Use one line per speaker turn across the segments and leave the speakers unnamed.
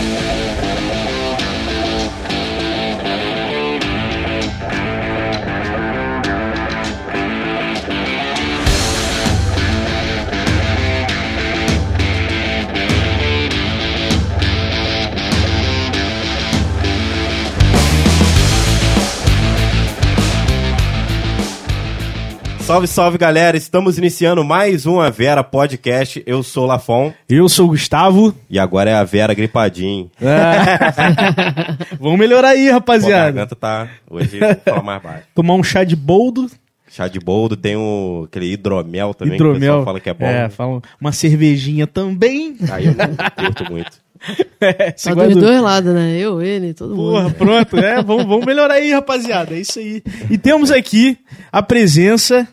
Yeah. Salve, salve galera! Estamos iniciando mais um A Vera Podcast. Eu sou o Lafon
Eu sou o Gustavo.
e agora é a Vera gripadinho.
Vamos melhorar aí,
Pô, a
rapaziada.
garganta tá. Hoje vou falar mais baixo.
Tomar um chá de boldo.
Chá de boldo, tem o, aquele hidromel também, que o
hidromel.
pessoal fala que é bom.
É, fala uma cervejinha também.
Aí eu não curto muito.
É,
Tá dos
do-
dois lados, né? Eu, ele, todo
Porra,
mundo.
pronto, é, vamos, vamos melhorar aí, rapaziada, é isso aí. E temos aqui a presença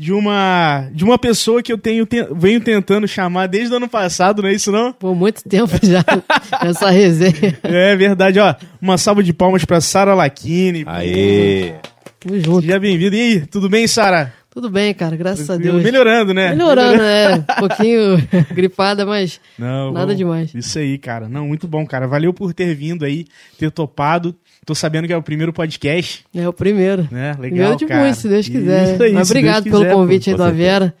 de uma de uma pessoa que eu tenho te- venho tentando chamar desde o ano passado, não é isso não?
Por muito tempo já essa resenha.
É verdade, ó. Uma salva de palmas pra Sara Lachini.
Aê!
Tamo junto.
Seja bem-vindo. E aí, tudo bem, Sara?
Tudo bem, cara, graças a Deus.
Melhorando, né?
Melhorando, né? Um pouquinho gripada, mas
Não,
nada
vamos-
demais.
Isso aí, cara. Não, muito bom, cara. Valeu por ter vindo aí, ter topado. Tô sabendo que é o primeiro podcast,
É o primeiro.
né? Legal,
primeiro de
cara.
muitos, se Deus quiser.
Isso aí,
mas obrigado
Deus
pelo
quiser,
convite aí
certeza.
Avera.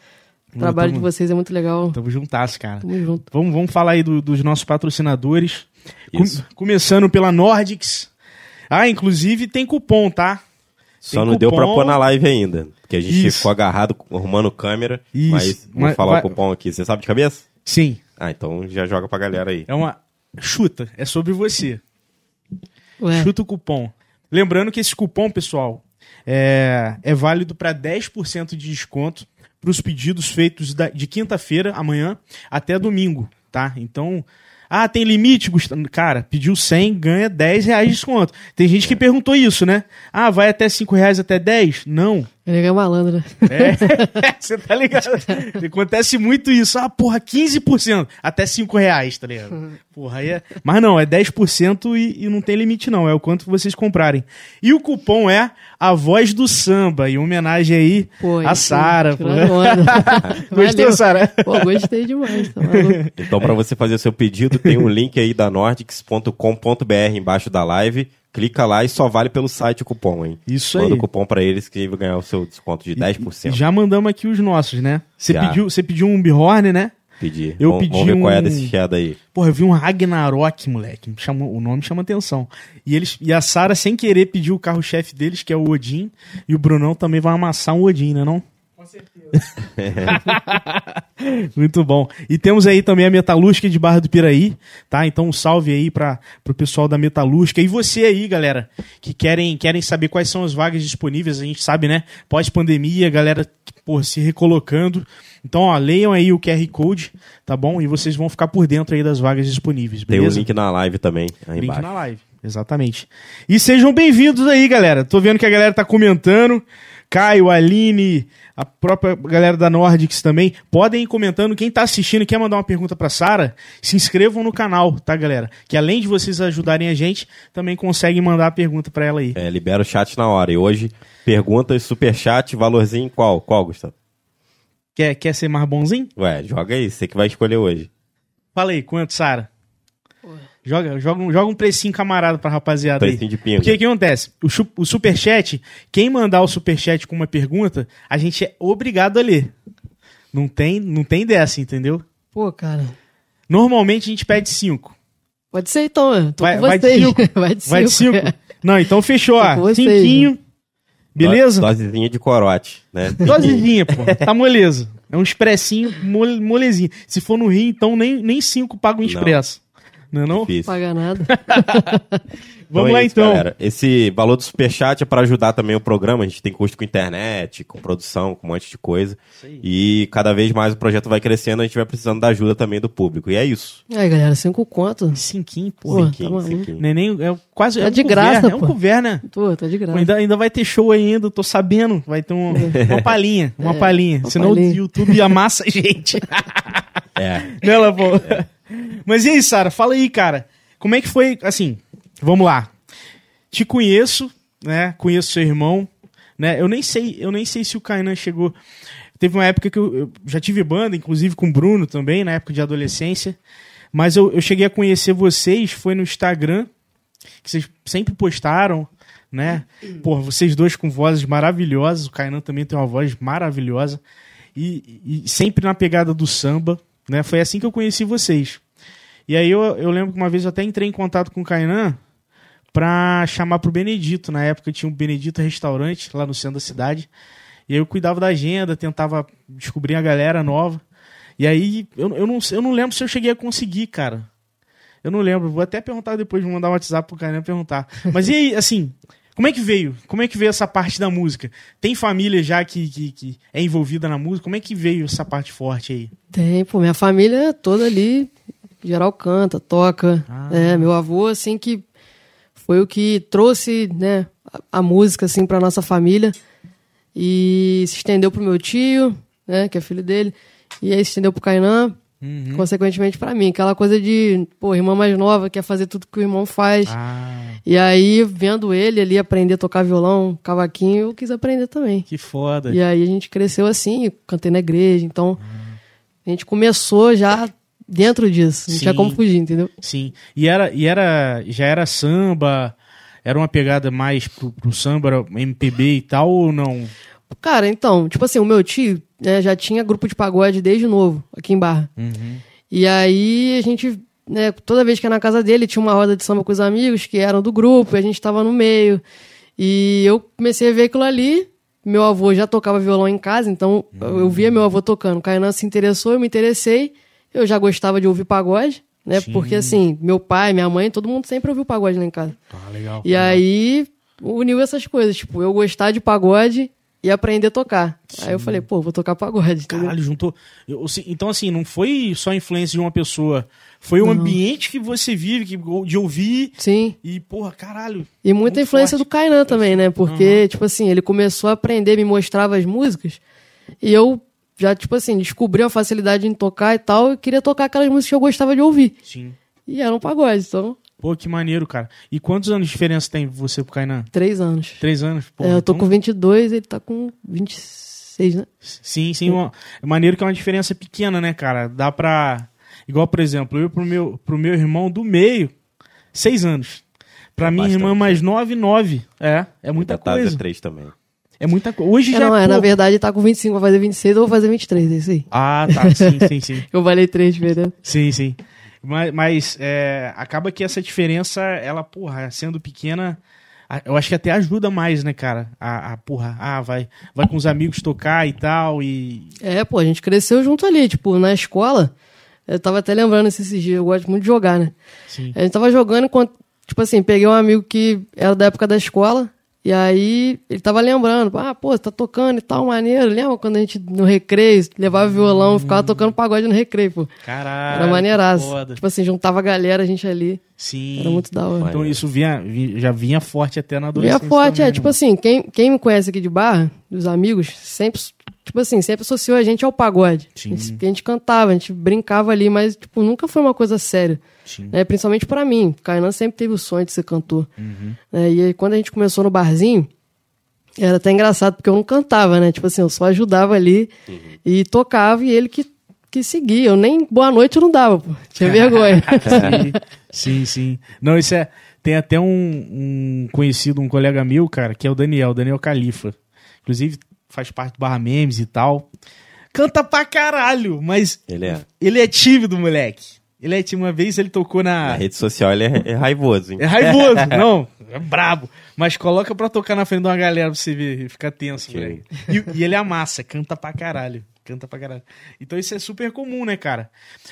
O trabalho
tamo-
de vocês é muito legal.
Tamo juntas, cara.
Tamo junto.
Vamos, vamos falar aí do- dos nossos patrocinadores. Com-
Isso.
começando pela Nordics. Ah, inclusive tem cupom, tá?
Só
Tem
não deu pra
cupom.
pôr na live ainda. Porque a gente
Isso.
ficou agarrado arrumando câmera.
Isso.
Mas vou
Mas
falar
vai-
o cupom aqui. Você sabe de cabeça?
Sim.
Ah, então já joga pra galera aí.
É uma. Chuta, é sobre você.
Ué,
Chuta o cupom. Lembrando que esse cupom, pessoal, é, é válido para 10% de desconto para os pedidos feitos da- de quinta-feira, amanhã, até domingo, tá? Então, ah, tem limite, Gustavo? Cara, pediu 100, ganha 10 reais de desconto. Tem gente que perguntou isso, né? Ah, vai até 5 reais até 10? Não.
Ele é malandro, né?
É, você tá ligado? Acontece muito isso. Ah, porra, 15%. Até 5 reais, tá ligado? Porra, aí é... Mas não, é 10% e, e não tem limite não, é o quanto vocês comprarem. E o cupom é a voz do samba, em homenagem aí
Pô,
a
isso,
Sara. Gostou. Sara?
Pô, gostei demais, tá?
Então, pra você fazer o seu pedido, tem um link aí da nordics.com.br embaixo da live. Clica lá e só vale pelo site o cupom, hein?
Isso
Manda
aí.
o cupom pra eles que vai ganhar o seu desconto de 10%.
Já mandamos aqui os nossos, né? Você pediu, pediu um bihorn, né?
Pedir.
Eu
vamos,
pedi
vamos ver qual é desse cheddar aí.
Porra, eu vi um Ragnarok, moleque. Chamou, o nome chama atenção. E eles e a Sara, sem querer, pediu o carro-chefe deles, que é o Odin. E o Brunão também vai amassar um Odin, né não? Com certeza. Muito bom. E temos aí também a Metalúrgica de Barra do Piraí, tá? Então um salve aí para pro pessoal da Metalúrgica. E você aí, galera, que querem, querem saber quais são as vagas disponíveis. A gente sabe, né? Pós-pandemia, galera pô, se recolocando. Então, ó, leiam aí o QR Code, tá bom? E vocês vão ficar por dentro aí das vagas disponíveis,
Tem o
beleza?
link na live também, aí
Link
embaixo.
na live. Exatamente. E sejam bem-vindos aí, galera. Tô vendo que a galera tá comentando. Caio, Aline, a própria galera da Nordics também. Podem ir comentando. Quem tá assistindo e quer mandar uma pergunta pra Sara, se inscrevam no canal, tá, galera? Que além de vocês ajudarem a gente, também conseguem mandar a pergunta pra ela aí.
É, libera o chat na hora. E hoje, perguntas, superchat, valorzinho qual? Qual, Gustavo?
Quer, quer ser mais bonzinho?
Ué, joga aí, você que vai escolher hoje.
Fala aí, quanto, Sara? Joga, joga, um, joga um precinho camarada pra rapaziada aí.
Precinho de pinga.
Porque o que acontece? O, o superchat, quem mandar o superchat com uma pergunta, a gente é obrigado a ler. Não tem, não tem dessa, entendeu?
Pô, cara.
Normalmente a gente pede cinco.
Pode ser então, eu tô
Vai-
com
vai de cinco?
Vai de cinco.
Vai de cinco? Não, então fechou, ó.
vocês,
Cinquinho. Beleza?
Do- Dosezinha de corote, né?
Dosezinha, pô. Tá moleza. É um expressinho mole, molezinho. Se for no Rio, então nem, nem cinco paga um expresso. Não é não?
Difícil.
Paga nada.
Vamos
é
lá
isso,
então.
galera. Esse valor do superchat é para ajudar também o programa. A gente tem custo com internet, com produção, com um monte de coisa. E cada vez mais o projeto vai crescendo, a gente vai precisando da ajuda também do público. E é isso.
Aí, galera, cinco conto.
Cinquinho, pô.
Cinquinho,
tá maluco.
cinquinho.
Neném, é quase.
Tá
é um
de
couvert,
graça,
É um
pô.
couvert, né?
Tô, tá de graça.
Ainda, ainda vai ter show ainda, tô sabendo. Vai ter um- uma palhinha, uma
É,
palhinha.
uma
Senão
palhinha.
o YouTube amassa a gente.
É.
Nela, pô. Mas e aí, Sara? Fala aí, cara. Como é que foi, assim, vamos lá. Te conheço, né? Conheço seu irmão, né? Eu nem sei, eu nem sei se o Kainan chegou. Teve uma época que eu, eu já tive banda, inclusive com o Bruno também, na época de adolescência. Mas eu, eu cheguei a conhecer vocês, foi no Instagram, que vocês sempre postaram, né? Pô, vocês dois com vozes maravilhosas, o Kainan também tem uma voz maravilhosa. E, e sempre na pegada do samba, né? Foi assim que eu conheci vocês. E aí eu, eu lembro que uma vez eu até entrei em contato com o Kainan pra chamar pro Benedito. Na época tinha um Benedito Restaurante lá no centro da cidade. E aí eu cuidava da agenda, tentava descobrir a galera nova. E aí eu, eu, não, eu não lembro se eu cheguei a conseguir, cara. Eu não lembro. Vou até perguntar depois, vou mandar um WhatsApp pro Kainan perguntar. Mas e aí, assim, como é que veio? Como é que veio essa parte da música? Tem família já que, que, que é envolvida na música? Como é que veio essa parte forte aí?
Tem, pô, minha família toda ali, geral canta, toca.
Ah.
É, meu avô, assim, que foi o que trouxe, né, a, a música, assim, pra nossa família. E se estendeu pro meu tio, né, que é filho dele. E aí se estendeu pro Kainan,
Uhum.
consequentemente pra mim. Aquela coisa de, pô, irmã mais nova quer fazer tudo que o irmão faz.
Ah,
E aí, vendo ele ali aprender a tocar violão, cavaquinho, eu quis aprender também.
que foda.
E aí a gente cresceu assim, cantei na igreja, então a gente começou já dentro disso, não tinha
Sim.
como fugir, entendeu?
Sim. E era, e era. Já era samba? Era uma pegada mais pro, pro samba, MPB e tal, ou não?
Cara, então, tipo assim, o meu tio né, já tinha grupo de pagode desde novo, aqui em Barra.
Uhum.
E aí a gente, né, toda vez que ia na casa dele, tinha uma roda de samba com os amigos que eram do grupo, e a gente tava no meio. E eu comecei a ver aquilo ali. Meu avô já tocava violão em casa, então eu via meu avô tocando. O Kainan se interessou, eu me interessei. Eu já gostava de ouvir pagode, né?
Sim.
Porque assim, meu pai, minha mãe, todo mundo sempre ouviu pagode lá em casa.
Ah, legal.
E aí uniu essas coisas, tipo, eu gostar de pagode e aprender a tocar. Aí eu falei, pô, vou tocar pagode. entendeu?
Caralho, juntou. eu- assim, então, assim, não foi só a influência de uma pessoa. Foi o ambiente que você vive, que, de ouvir.
Sim.
E, porra, caralho.
E muita influência
forte.
do Kainan também, né? Porque, tipo assim, ele começou a aprender, me mostrava as músicas, e eu já, tipo assim, descobri a facilidade em tocar e tal, e queria tocar aquelas músicas que eu gostava de ouvir.
Sim.
E era um pagode, então,
Pô, que maneiro, cara. E quantos anos de diferença tem você pro Kainan?
três anos.
Três anos? Pô,
É, eu tô
então-
com 22, ele tá com 26, né?
Sim, sim. Uma, é maneiro que é uma diferença pequena, né, cara? Dá pra. Igual, por exemplo, eu pro meu, pro meu irmão do meio, seis anos. Pra minha
bastante.
irmã mais nove, nove. É, é muita
tá
coisa.
3 também.
É muita coisa. Hoje
É,
já
não, é,
pô-
na verdade, tá com 25, vai fazer 26, eu vou fazer 23, é isso aí.
Ah, tá. Sim, sim, sim.
Eu valei três diferença.
Sim, sim. Mas, mas, é, acaba que essa diferença, ela, porra, sendo pequena, eu acho que até ajuda mais, né, cara? A, a porra, ah, vai, vai com os amigos tocar e tal, e.
É, pô, a gente cresceu junto ali, tipo, na escola. Eu tava até lembrando esses dias, eu gosto muito de jogar, né?
Sim.
A gente tava jogando enquanto, tipo assim, peguei um amigo que era da época da escola, e aí ele tava lembrando, ah, pô, você tá tocando e tal, maneiro. Lembra quando a gente no recreio levava violão, ficava tocando pagode no recreio, pô.
Caralho.
Era maneiraço.
foda.
Tipo assim, juntava a galera, a gente ali.
Sim.
Era muito da hora.
Então isso vinha, vi- já vinha forte até na adolescência.
a forte,
também,
é,
né,
tipo
mano?
assim, quem, quem me conhece aqui de Barra, dos amigos, sempre, tipo assim, sempre associou a gente ao pagode.
Sim.
A gente, a gente cantava, a gente brincava ali, mas, tipo, nunca foi uma coisa séria.
Sim.
né? Principalmente pra mim. Kainan sempre teve o sonho de ser cantor.
Uhum.
né? E aí, quando a gente começou no barzinho, era até engraçado, porque eu não cantava, né? Tipo assim, eu só ajudava ali e tocava e ele que, que seguia. Eu nem boa noite eu não dava, pô. Tinha vergonha.
Sim, sim, sim. Não, isso é. Tem até um, um conhecido, um colega meu, cara, que é o Daniel, Daniel Califa. Inclusive, faz parte do Barra Memes e tal. Canta pra caralho, mas
Ele é.
ele é tímido, moleque. Ele é tímido. Uma vez ele tocou na.
Na rede social ele é, é raivoso, hein?
É raivoso, não, é brabo. Mas coloca pra tocar na frente de uma galera pra você ver, fica tenso,
Ok.
moleque. E, e ele amassa, canta pra caralho. Canta pra caralho. Então isso é super comum, né, cara?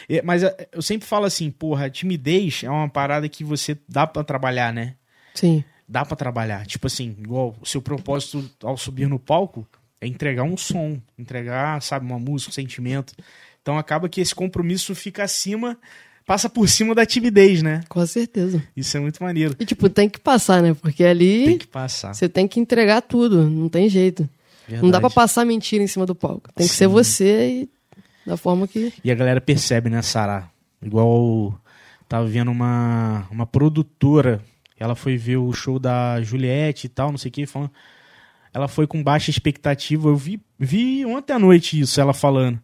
É, mas é, eu sempre falo assim, porra, timidez é uma parada que você dá pra trabalhar, né?
Sim.
Dá pra trabalhar. Tipo assim, igual o seu propósito ao subir no palco é entregar um som, entregar, sabe, uma música, um sentimento. Então acaba que esse compromisso fica acima, passa por cima da timidez, né?
Com certeza.
Isso é muito maneiro.
E, tipo, tem que passar, né? Porque ali
Tem que passar.
você tem que entregar tudo. Não tem jeito. Não dá pra passar mentira em cima do palco. Tem que ser
Sim.
você e da forma que.
E a galera percebe, né, Sara? Igual tava vendo uma, uma produtora, ela foi ver o show da Juliette e tal, não sei o que, falando. Ela foi com baixa expectativa. Eu vi, vi ontem à noite isso, ela falando.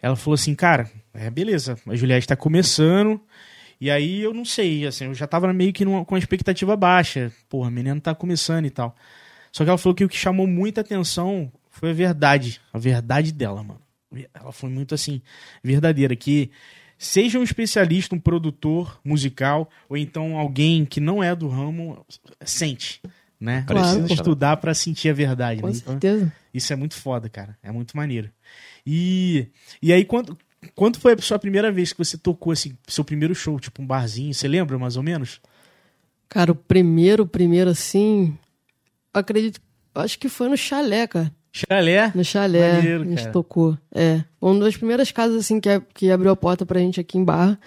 Ela falou assim, cara, é, beleza, a Juliette tá começando. E aí eu não sei, assim, eu já tava meio que numa, com a expectativa baixa. Porra, a menina tá começando e tal. Só que ela falou que o que chamou muita atenção foi a verdade. A verdade dela, mano. Ela foi muito assim, verdadeira. Que seja um especialista, um produtor musical, ou então alguém que não é do ramo, sente. Né?
Claro.
Precisa estudar para sentir a verdade.
Com
né? Então,
certeza.
isso é muito foda, cara. É muito maneiro. E, e aí, quando, quando foi a sua primeira vez que você tocou, assim, seu primeiro show, tipo um barzinho? Você lembra, mais ou menos?
Cara, o primeiro, o primeiro assim. Acredito. Acho que foi no chalé, cara.
Chalé?
No chalé.
Maneiro,
a gente
cara.
tocou. É. Uma das primeiras casas, assim, que, que abriu a porta pra gente aqui em Barra.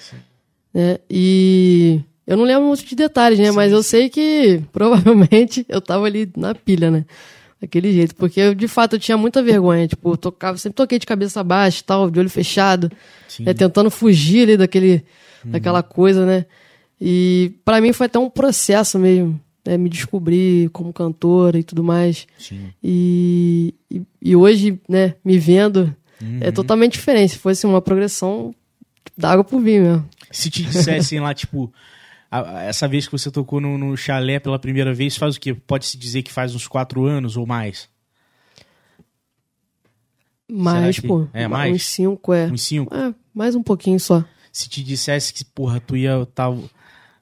Né? E. Eu não lembro muito de detalhes, né? Mas eu sei que provavelmente eu tava ali na pilha, né? Daquele jeito. Porque eu, de fato, eu tinha muita vergonha. Tipo, eu tocava, sempre toquei de cabeça baixa tal, de olho fechado.
Sim.
né? Tentando fugir ali daquele, daquela coisa, né? E pra mim foi até um processo mesmo. Né? Me descobrir como cantora e tudo mais.
Sim.
E, e, e hoje, né, me vendo,
Uhum.
é totalmente diferente. Se fosse uma progressão da água pro vinho mesmo.
Se te dissessem lá, tipo, a- essa vez que você tocou no, no chalé pela primeira vez, faz o quê? Pode-se dizer que faz uns quatro anos ou mais?
Mais,
que-
pô.
é, mais?
Uns cinco, é.
Uns cinco?
É, mais um pouquinho só.
Se te dissesse que, porra, tu ia tá,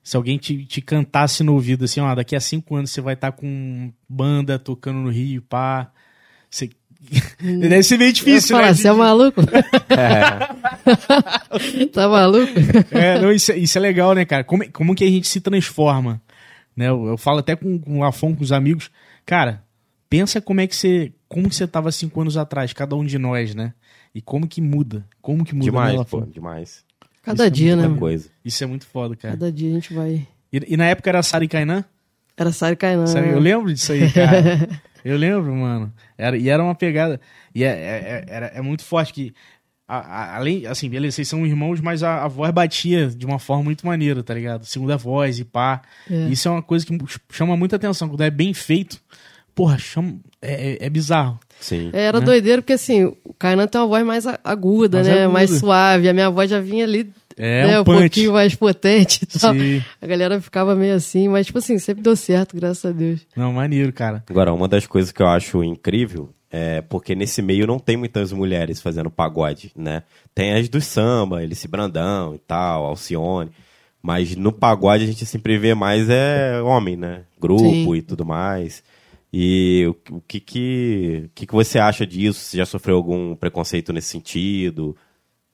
Se alguém te, te cantasse no ouvido assim, ó, daqui a cinco anos você vai estar com banda tocando no Rio, pá. Você... Deve ser meio difícil,
Fala,
né?
você é maluco? tá maluco?
É, não, isso, é- isso é legal, né, cara? Como, como que a gente se transforma? Né? Eu, eu falo até com, com o Afon, com os amigos. Cara, pensa como é que você. Como que você tava cinco anos atrás, cada um de nós, né? E como que muda? Como que muda né,
Demais, pô, demais.
Cada
Isso é
dia, né?
Muita
mano?
coisa.
Isso é muito foda, cara.
Cada dia a gente vai.
E, e na época era Sara e Kainan?
Era Sari Kainan.
Sabe, Eu lembro disso aí, cara. eu lembro, mano. Era, e era uma pegada. E é, é, é- era, é muito forte que. a- a- além, assim, beleza, vocês são irmãos, mas a, a voz batia de uma forma muito maneira, tá ligado? Segunda voz e pá.
É.
Isso é uma coisa que chama muita atenção. Quando é bem feito, porra, chama, é, é- é bizarro.
Sim.
É, Era
né?
doideiro, porque assim, o Kainan tem uma voz mais aguda,
Mais
né?
aguda.
Mais suave. A minha voz já vinha ali,
É
né?
um
Um pouquinho mais potente e tal.
Sim.
A galera ficava meio assim, mas tipo assim, sempre deu certo, graças a Deus.
Não, maneiro, cara.
Agora, uma das coisas que eu acho incrível é porque nesse meio não tem muitas mulheres fazendo pagode, né? Tem as do samba, Elice Brandão e tal, Alcione. Mas no pagode a gente sempre vê mais é homem, né? Grupo
Sim.
e tudo mais. E o, o que, que, o que que você acha disso? Você já sofreu algum preconceito nesse sentido?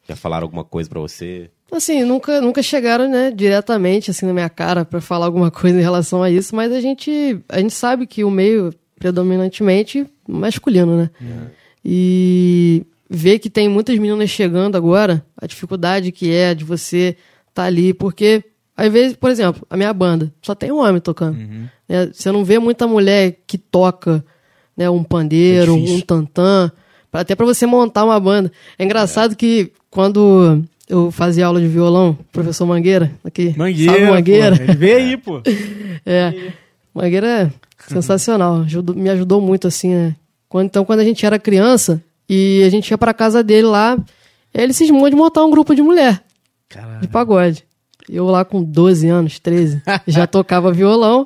Já falaram alguma coisa pra você?
Assim, nunca, nunca chegaram, né, diretamente assim na minha cara pra falar alguma coisa em relação a isso, mas a gente, a gente sabe que o meio é predominantemente masculino, né? E ver que tem muitas meninas chegando agora, a dificuldade que é de você estar ali, porque às vezes, por exemplo, a minha banda só tem um homem tocando. né? Você não vê muita mulher que toca, né, um pandeiro,
É
um tantã, até pra você montar uma banda. É engraçado que quando eu fazia aula de violão, professor Mangueira, aqui,
Mangueira.
salve Mangueira,
pô. Ele veio aí, pô.
é, Mangueira é sensacional, ajudou- me ajudou muito assim, né? Quando, então, quando a gente era criança e a gente ia pra casa dele lá, ele cismou de montar um grupo de mulher de
Caralho.
pagode. Eu lá com 12 anos, 13, já tocava violão.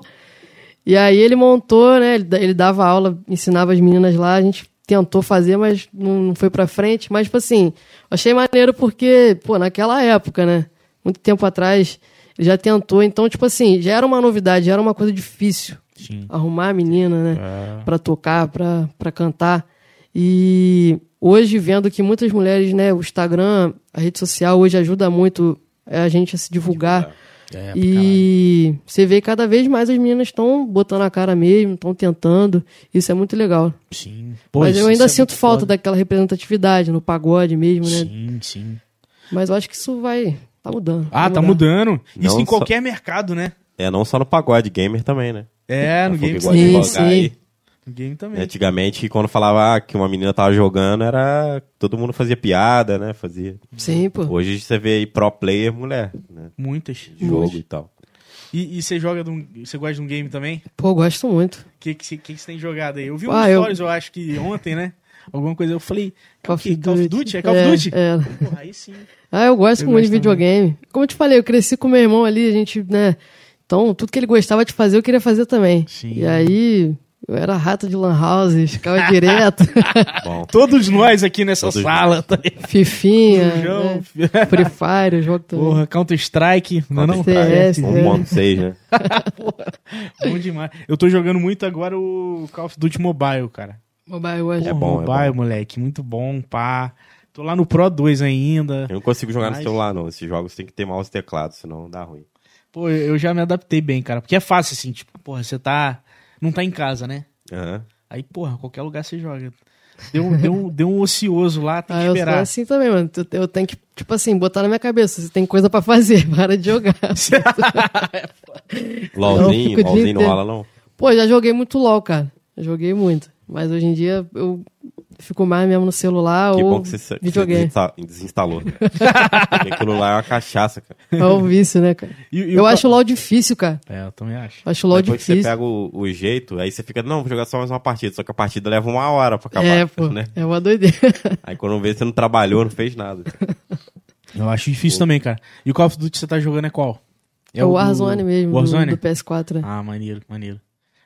E aí ele montou, né? Ele, ele dava aula, ensinava as meninas lá, a gente tentou fazer, mas não, foi pra frente. Mas, tipo assim, achei maneiro porque, pô, naquela época, né? Muito tempo atrás, ele já tentou. Então, tipo assim, já era uma novidade, já era uma coisa difícil.
Sim.
Arrumar a menina, né?
Ah,
Pra tocar, pra pra cantar. E hoje, vendo que muitas mulheres, né, o Instagram, a rede social hoje ajuda muito é, a gente a se divulgar.
É,
e você vê cada vez mais as meninas estão botando a cara mesmo, estão tentando. Isso é muito legal.
Sim. Pô,
Mas eu ainda
é
sinto falta
foda.
daquela representatividade no pagode mesmo, né?
Sim, sim.
Mas eu acho que isso vai. Tá mudando.
Ah,
vai
tá mudando. Isso
Não
em
só-
qualquer mercado, né?
É, não só no pagode, gamer também, né?
É, no
Tá
game,
Sim, sim.
aí.
Game também.
Antigamente, quando falava ah, que uma menina tava jogando, era. Todo mundo fazia piada, né? Fazia.
Sim, pô.
Hoje você vê aí pro player mulher, né?
Muitas.
De jogo
Muitas.
e tal.
E, e você joga de um, Você gosta de um game também?
Pô, gosto muito.
O que, que, você- que, que você tem jogado aí? Eu vi um
Ah, eu-
stories, eu acho que ontem, né? alguma coisa. Eu falei,
Call of
Call of
Duty.
Duty? É Call of
É,
Duty?
é.
Porra, aí sim.
Ah, eu gosto
Eu
muito de
gosto
videogame. Como eu te falei, eu cresci com meu irmão ali, a gente, né? Então, tudo que ele gostava de fazer, eu queria fazer também.
Sim.
E aí, eu era rato de lan house, ficava direto.
Bom,
Todos nós aqui nessa
Todos
sala, tá?
Fifinha,
João,
né? Free Fire, jogo também.
Porra, Counter-Strike, não é não?
CS,
Tá,
é.
1.6, né?
Bom demais. Eu tô jogando muito agora o Call of Duty Mobile, cara.
Mobile Legends.
É bom, é
Mobile, moleque, muito bom, pá. Tô lá no Pro 2 ainda.
Eu não consigo jogar
Mas-
no celular, não. Esses jogos tem que ter mouse e teclado, senão dá ruim.
Pô, eu já me adaptei bem, cara. Porque é fácil, assim, tipo, porra, você tá. Não tá em casa, né?
Aham.
Aí, porra, qualquer lugar você joga. Deu, deu, deu um ocioso lá, tem
Ah,
que
eu sou
esperar.
assim também, mano. Eu, eu tenho que, tipo assim, botar na minha cabeça. Você tem coisa pra fazer, para de jogar.
LOLzinho, LOLzinho não rola, não.
Pô, já joguei muito LOL, cara. Joguei muito. Mas hoje em dia eu fico mais mesmo no celular
Que
ou
bom que você,
videogame.
desinsta- desinstalou. Porque aquilo lá é uma cachaça, cara.
É o vício, né, cara?
E- e
eu
o
acho o LOL difícil, cara.
É, eu também acho.
Acho o LOL
Depois que você
difícil.
pega o, o jeito, aí você fica, não, vou jogar só mais uma partida. Só que a partida leva uma hora pra acabar,
É, pô.
né?
É uma doideira.
Aí quando vê, você não trabalhou, não fez nada.
Eu acho difícil também, cara. E o Call of Duty que você tá jogando é qual?
É o Warzone
do-
mesmo, do-
Warzone?
Do, PS4. né?
Ah, maneiro, maneiro.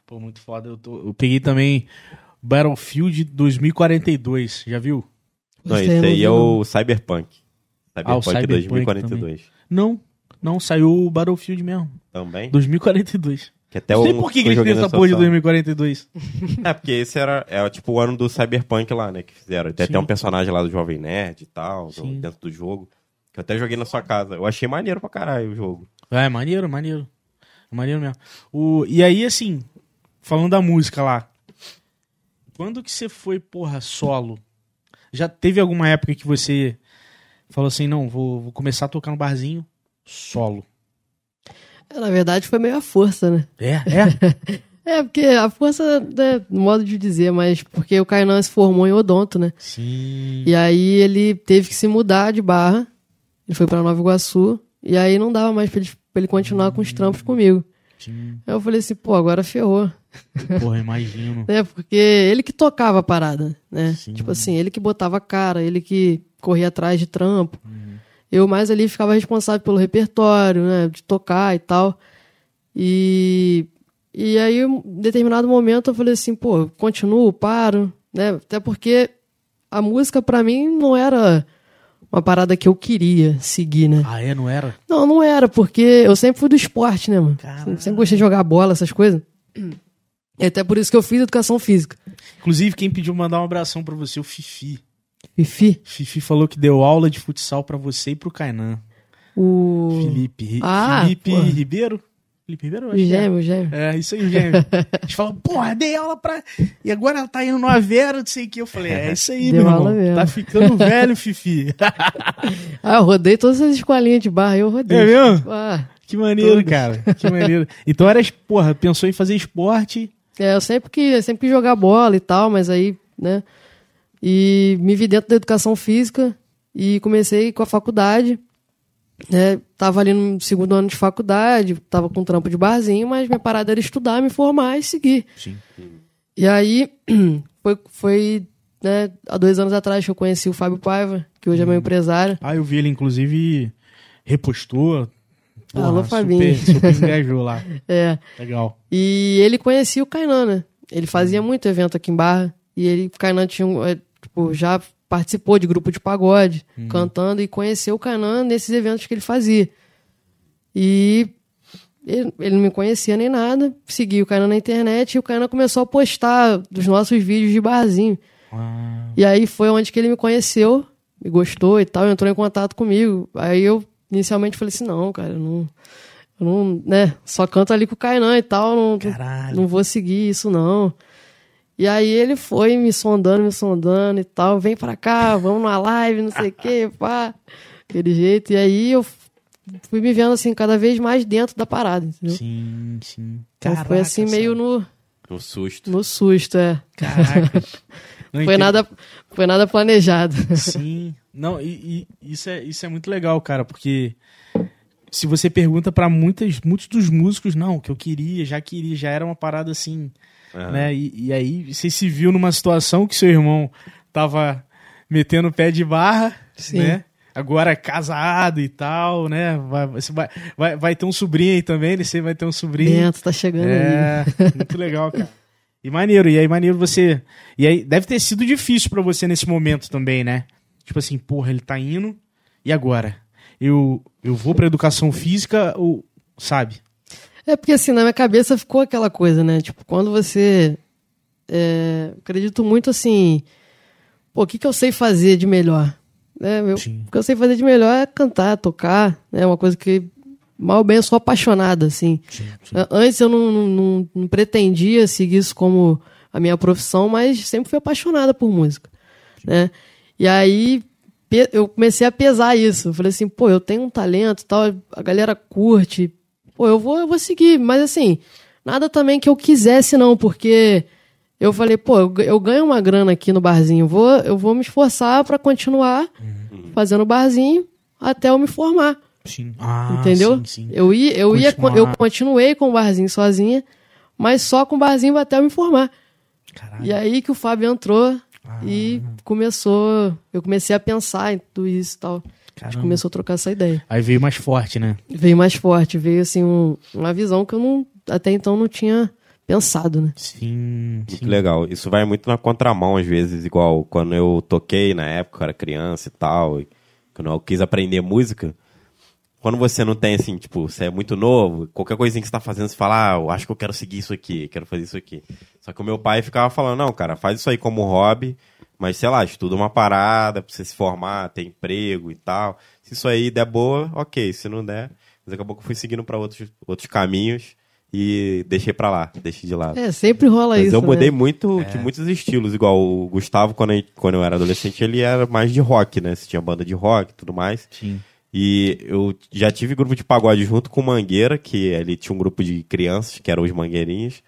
Pô, muito foda. Eu, tô- eu peguei também Battlefield 2042, já viu?
Não, esse aí é o Cyberpunk.
Ah, o
Cyberpunk
Cyberpunk
2042.
Não, não, saiu o Battlefield mesmo.
Também.
2042.
Que até
não sei
o-
por que, que eles essa porra de
sala.
2042.
É, porque esse era é, tipo o ano do Cyberpunk lá, né? Que fizeram. Tem até um personagem lá do Jovem Nerd e tal, do- dentro do jogo. Que eu até joguei na sua casa. Eu achei maneiro pra caralho o jogo.
É, maneiro, maneiro. Maneiro mesmo. O, e aí, assim, falando da música lá. Quando que você foi, porra, solo? Já teve alguma época que você falou assim, não, vou, vou começar a tocar no barzinho solo?
É, Na verdade, foi meio a força, né?
É, é.
É, porque a força, né, modo de dizer, mas porque o Kainan se formou em Odonto, né?
Sim.
E aí ele teve que se mudar de barra. Ele foi pra Nova Iguaçu. E aí não dava mais pra ele, pra ele continuar com os trampos comigo. Aí eu falei assim, pô, agora ferrou.
Porra, imagino.
né? Porque ele que tocava a parada, né?
Sim.
Tipo assim, ele que botava a cara, ele que corria atrás de trampo. Eu mais ali ficava responsável pelo repertório, né? De tocar e tal. E, e aí, em determinado momento, eu falei assim, pô, continuo, paro, né? Até porque a música, pra mim, não era uma parada que eu queria seguir, né?
Ah, é? Não era?
Não, não era, porque eu sempre fui do esporte, né, mano?
Caralho.
Sempre gostei de jogar bola, essas coisas. E até por isso que eu fiz educação física.
Inclusive, quem pediu mandar um abração pra você, o Fifi.
Fifi,
Fifi falou que deu aula de futsal pra você e pro Kainan.
o.
Felipe.
Ah,
Felipe
porra.
Ribeiro? Felipe Ribeiro? acho é.
gêmeo, o gêmeo.
É, isso aí, gêmeo. A gente falou, porra, dei aula pra. E agora ela tá indo no Avera, não sei o que. Eu falei, é isso aí,
Deu
meu irmão.
mesmo.
Tá ficando velho, Fifi.
Ah, eu rodei todas as escolinhas de barra, eu rodei.
É mesmo?
Ah,
que maneiro,
Todas.
cara. Que maneiro. Então era, porra, pensou em fazer esporte.
é, eu sempre que sempre quis jogar bola e tal, mas aí, né? E me vi dentro da educação física e comecei com a faculdade. Né, tava ali no segundo ano de faculdade, tava com trampo de barzinho, mas minha parada era estudar, me formar e seguir.
Sim.
E aí, foi, foi né, há dois anos atrás que eu conheci o Fábio Paiva, que hoje é meu empresário.
Ah, eu vi ele, inclusive, repostou. Porra,
Alô, Fabinho.
Super, super engajou lá.
É.
Legal.
E ele conhecia o Kainan, né? Ele fazia muito evento aqui em Barra. E ele, o Kainan tinha, um, é, tipo, já participou de grupo de pagode, cantando, e conheceu o Kainan nesses eventos que ele fazia. E ele, ele não me conhecia nem nada, segui o Kainan na internet e o Kainan começou a postar dos nossos vídeos de barzinho. E aí foi onde que ele me conheceu, me gostou e tal, entrou em contato comigo. Aí eu inicialmente falei assim, não, cara, eu não, não, né, só canto ali com o Kainan e tal, não,
Caralho.
não vou seguir isso não. E aí ele foi me sondando, me sondando e tal, vem pra cá, vamos na live, não sei o que, pá, aquele jeito. E aí eu fui me vendo assim, cada vez mais dentro da parada, entendeu?
sim, sim.
Então foi assim meio no,
No susto.
no susto, é.
Caraca. Não
Foi
entendo.
nada, foi nada planejado.
Sim. Não, e, e isso, é, isso é muito legal, cara, porque se você pergunta pra muitas, muitos dos músicos, não, o que eu queria, já queria, já era uma parada assim,
Aham.
né? E, e aí você se viu numa situação que seu irmão tava metendo o pé de barra,
Sim.
né? Agora casado e tal, né? Vai, você vai, vai, vai ter um sobrinho aí também? Você vai ter um sobrinho.
Bento tá chegando aí.
É, muito legal, cara. E maneiro, e aí maneiro você. E aí deve ter sido difícil pra você nesse momento também, né? Tipo assim, porra, ele tá indo, e agora? Eu, eu vou pra educação física ou. Sabe?
É porque assim, na minha cabeça ficou aquela coisa, né? Tipo, quando você. é, acredito muito assim. Pô, o que, que eu sei fazer de melhor? Né? Eu-
Sim.
o que eu sei fazer de melhor é cantar, tocar. É uma coisa que, mal bem, eu sou apaixonado, assim. A- Antes eu não, não- não- pretendia seguir isso como a minha profissão, mas sempre fui apaixonada por música, né? E aí eu comecei a pesar isso. Eu falei assim, pô, eu tenho um talento tal, a galera curte. Pô, eu vou, eu vou seguir. Mas assim, nada também que eu quisesse não, porque eu falei, pô, eu, ga- eu ganho uma grana aqui no barzinho, vou, eu vou me esforçar pra continuar fazendo barzinho até eu me formar.
Sim. Ah,
Entendeu?
sim, sim.
Eu ia, eu ia,
Continuar.
eu continuei com o barzinho sozinha, mas só com o barzinho até eu me formar.
Caralho.
E aí que o Fábio entrou e começou, eu comecei a pensar em tudo isso e tal. A gente
Caramba.
começou a trocar essa ideia.
Aí veio mais forte, né?
Veio mais forte, veio assim um- uma visão que eu não até então não tinha pensado, né?
Sim.
Muito
sim.
legal. Isso vai muito na contramão, às vezes, igual quando eu toquei na época, eu era criança e tal, e quando eu quis aprender música. Quando você não tem, assim, tipo, você é muito novo, qualquer coisinha que você tá fazendo, você fala, ah, eu acho que eu quero seguir isso aqui, quero fazer isso aqui. Só que o meu pai ficava falando, não, cara, faz isso aí como hobby, mas sei lá, estuda uma parada pra você se formar, ter emprego e tal. Se isso aí der boa, ok. Se não der, mas daqui a pouco eu fui seguindo pra outros, outros caminhos e deixei pra lá, deixei de lado.
É, sempre rola
Mas
isso.
eu mudei
né?
muito de muitos estilos, igual o Gustavo, quando, eu- quando eu era adolescente, ele era mais de rock, né? Você tinha banda de rock e tudo mais.
Sim.
E eu já tive grupo de pagode junto com o Mangueira, que ele tinha um grupo de crianças, que eram os Mangueirinhos.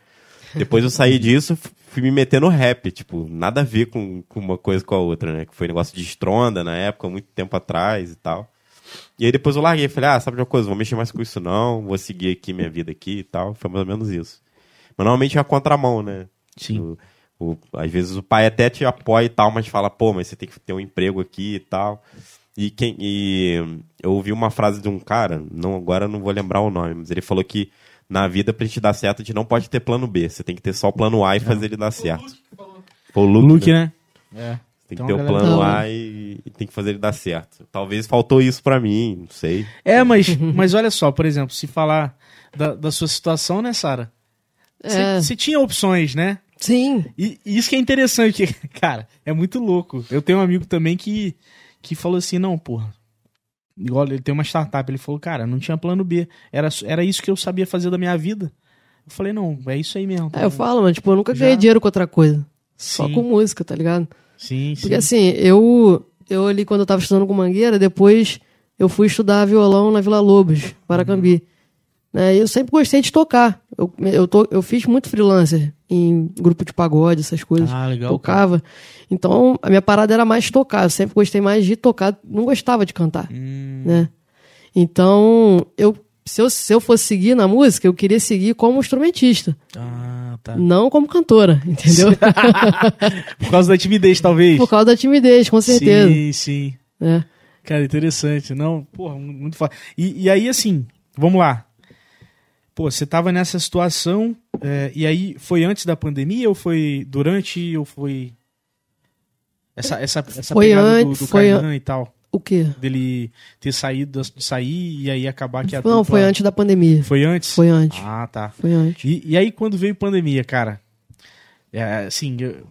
Depois eu saí disso, fui me meter no rap, tipo, nada a ver com, com uma coisa com a outra, né? Que foi negócio de estronda na época, muito tempo atrás e tal. E aí depois eu larguei, falei, ah, sabe de uma coisa, vou mexer mais com isso não, vou seguir aqui minha vida aqui e tal. Foi mais ou menos isso. Mas normalmente é a contramão, né?
Sim.
O- o- às vezes o pai até te apoia e tal, mas fala, pô, mas você tem que ter um emprego aqui e tal. E, quem, e eu ouvi uma frase de um cara, não, agora eu não vou lembrar o nome, mas ele falou que na vida, pra gente dar certo, a gente não pode ter plano B. Você tem que ter só o plano A e fazer ele dar certo. Foi o
O
Luke,
Luke,
né?
né? É.
Tem que
Então
ter o plano
Não.
A e, e tem que fazer ele dar certo. Talvez faltou isso pra mim, não sei.
É, mas, mas olha só, por exemplo, se falar da, da sua situação, né, Sara? Você
É.
tinha opções, né?
Sim.
E, e isso que é interessante, cara, é muito louco. Eu tenho um amigo também que, que falou assim, não, porra. Igual ele tem uma startup, ele falou, cara, não tinha plano B. Era, era isso que eu sabia fazer da minha vida. Eu falei, não, é isso aí mesmo. tá
É, eu
bom."
falo, mas tipo, eu nunca
Já.
ganhei dinheiro com outra coisa. Só
Sim.
com música, tá ligado?
Sim, sim.
Porque assim, eu, eu ali quando eu tava estudando com Mangueira, depois eu fui estudar violão na Vila Lobos, Paracambi. Né? E eu sempre gostei de tocar. Eu, eu, to, eu fiz muito freelancer em grupo de pagode, essas coisas.
Ah, legal,
Tocava. Então, a minha parada era mais tocar. Eu sempre gostei mais de tocar, não gostava de cantar.
Hum,
Né? Então, eu, se, eu, se eu fosse seguir na música, eu queria seguir como instrumentista,
ah, tá.
não como cantora, entendeu?
Por causa da timidez, talvez.
Por causa da timidez, com certeza.
Sim, sim.
né?
Cara, interessante. Não, porra, mu- muito foda. E, e aí, assim, vamos lá. Pô, você tava nessa situação, é, e aí foi antes da pandemia ou foi durante ou foi. Essa, essa, essa
Foi
pegada
antes,
do, do
foi
Kainan e tal.
O quê?
Dele ter saído, sair e aí acabar que a
Não,
dupla-
foi antes da pandemia.
Foi antes?
Foi antes.
Ah, tá.
Foi antes.
E, e aí, quando veio pandemia, cara, é, assim, eu-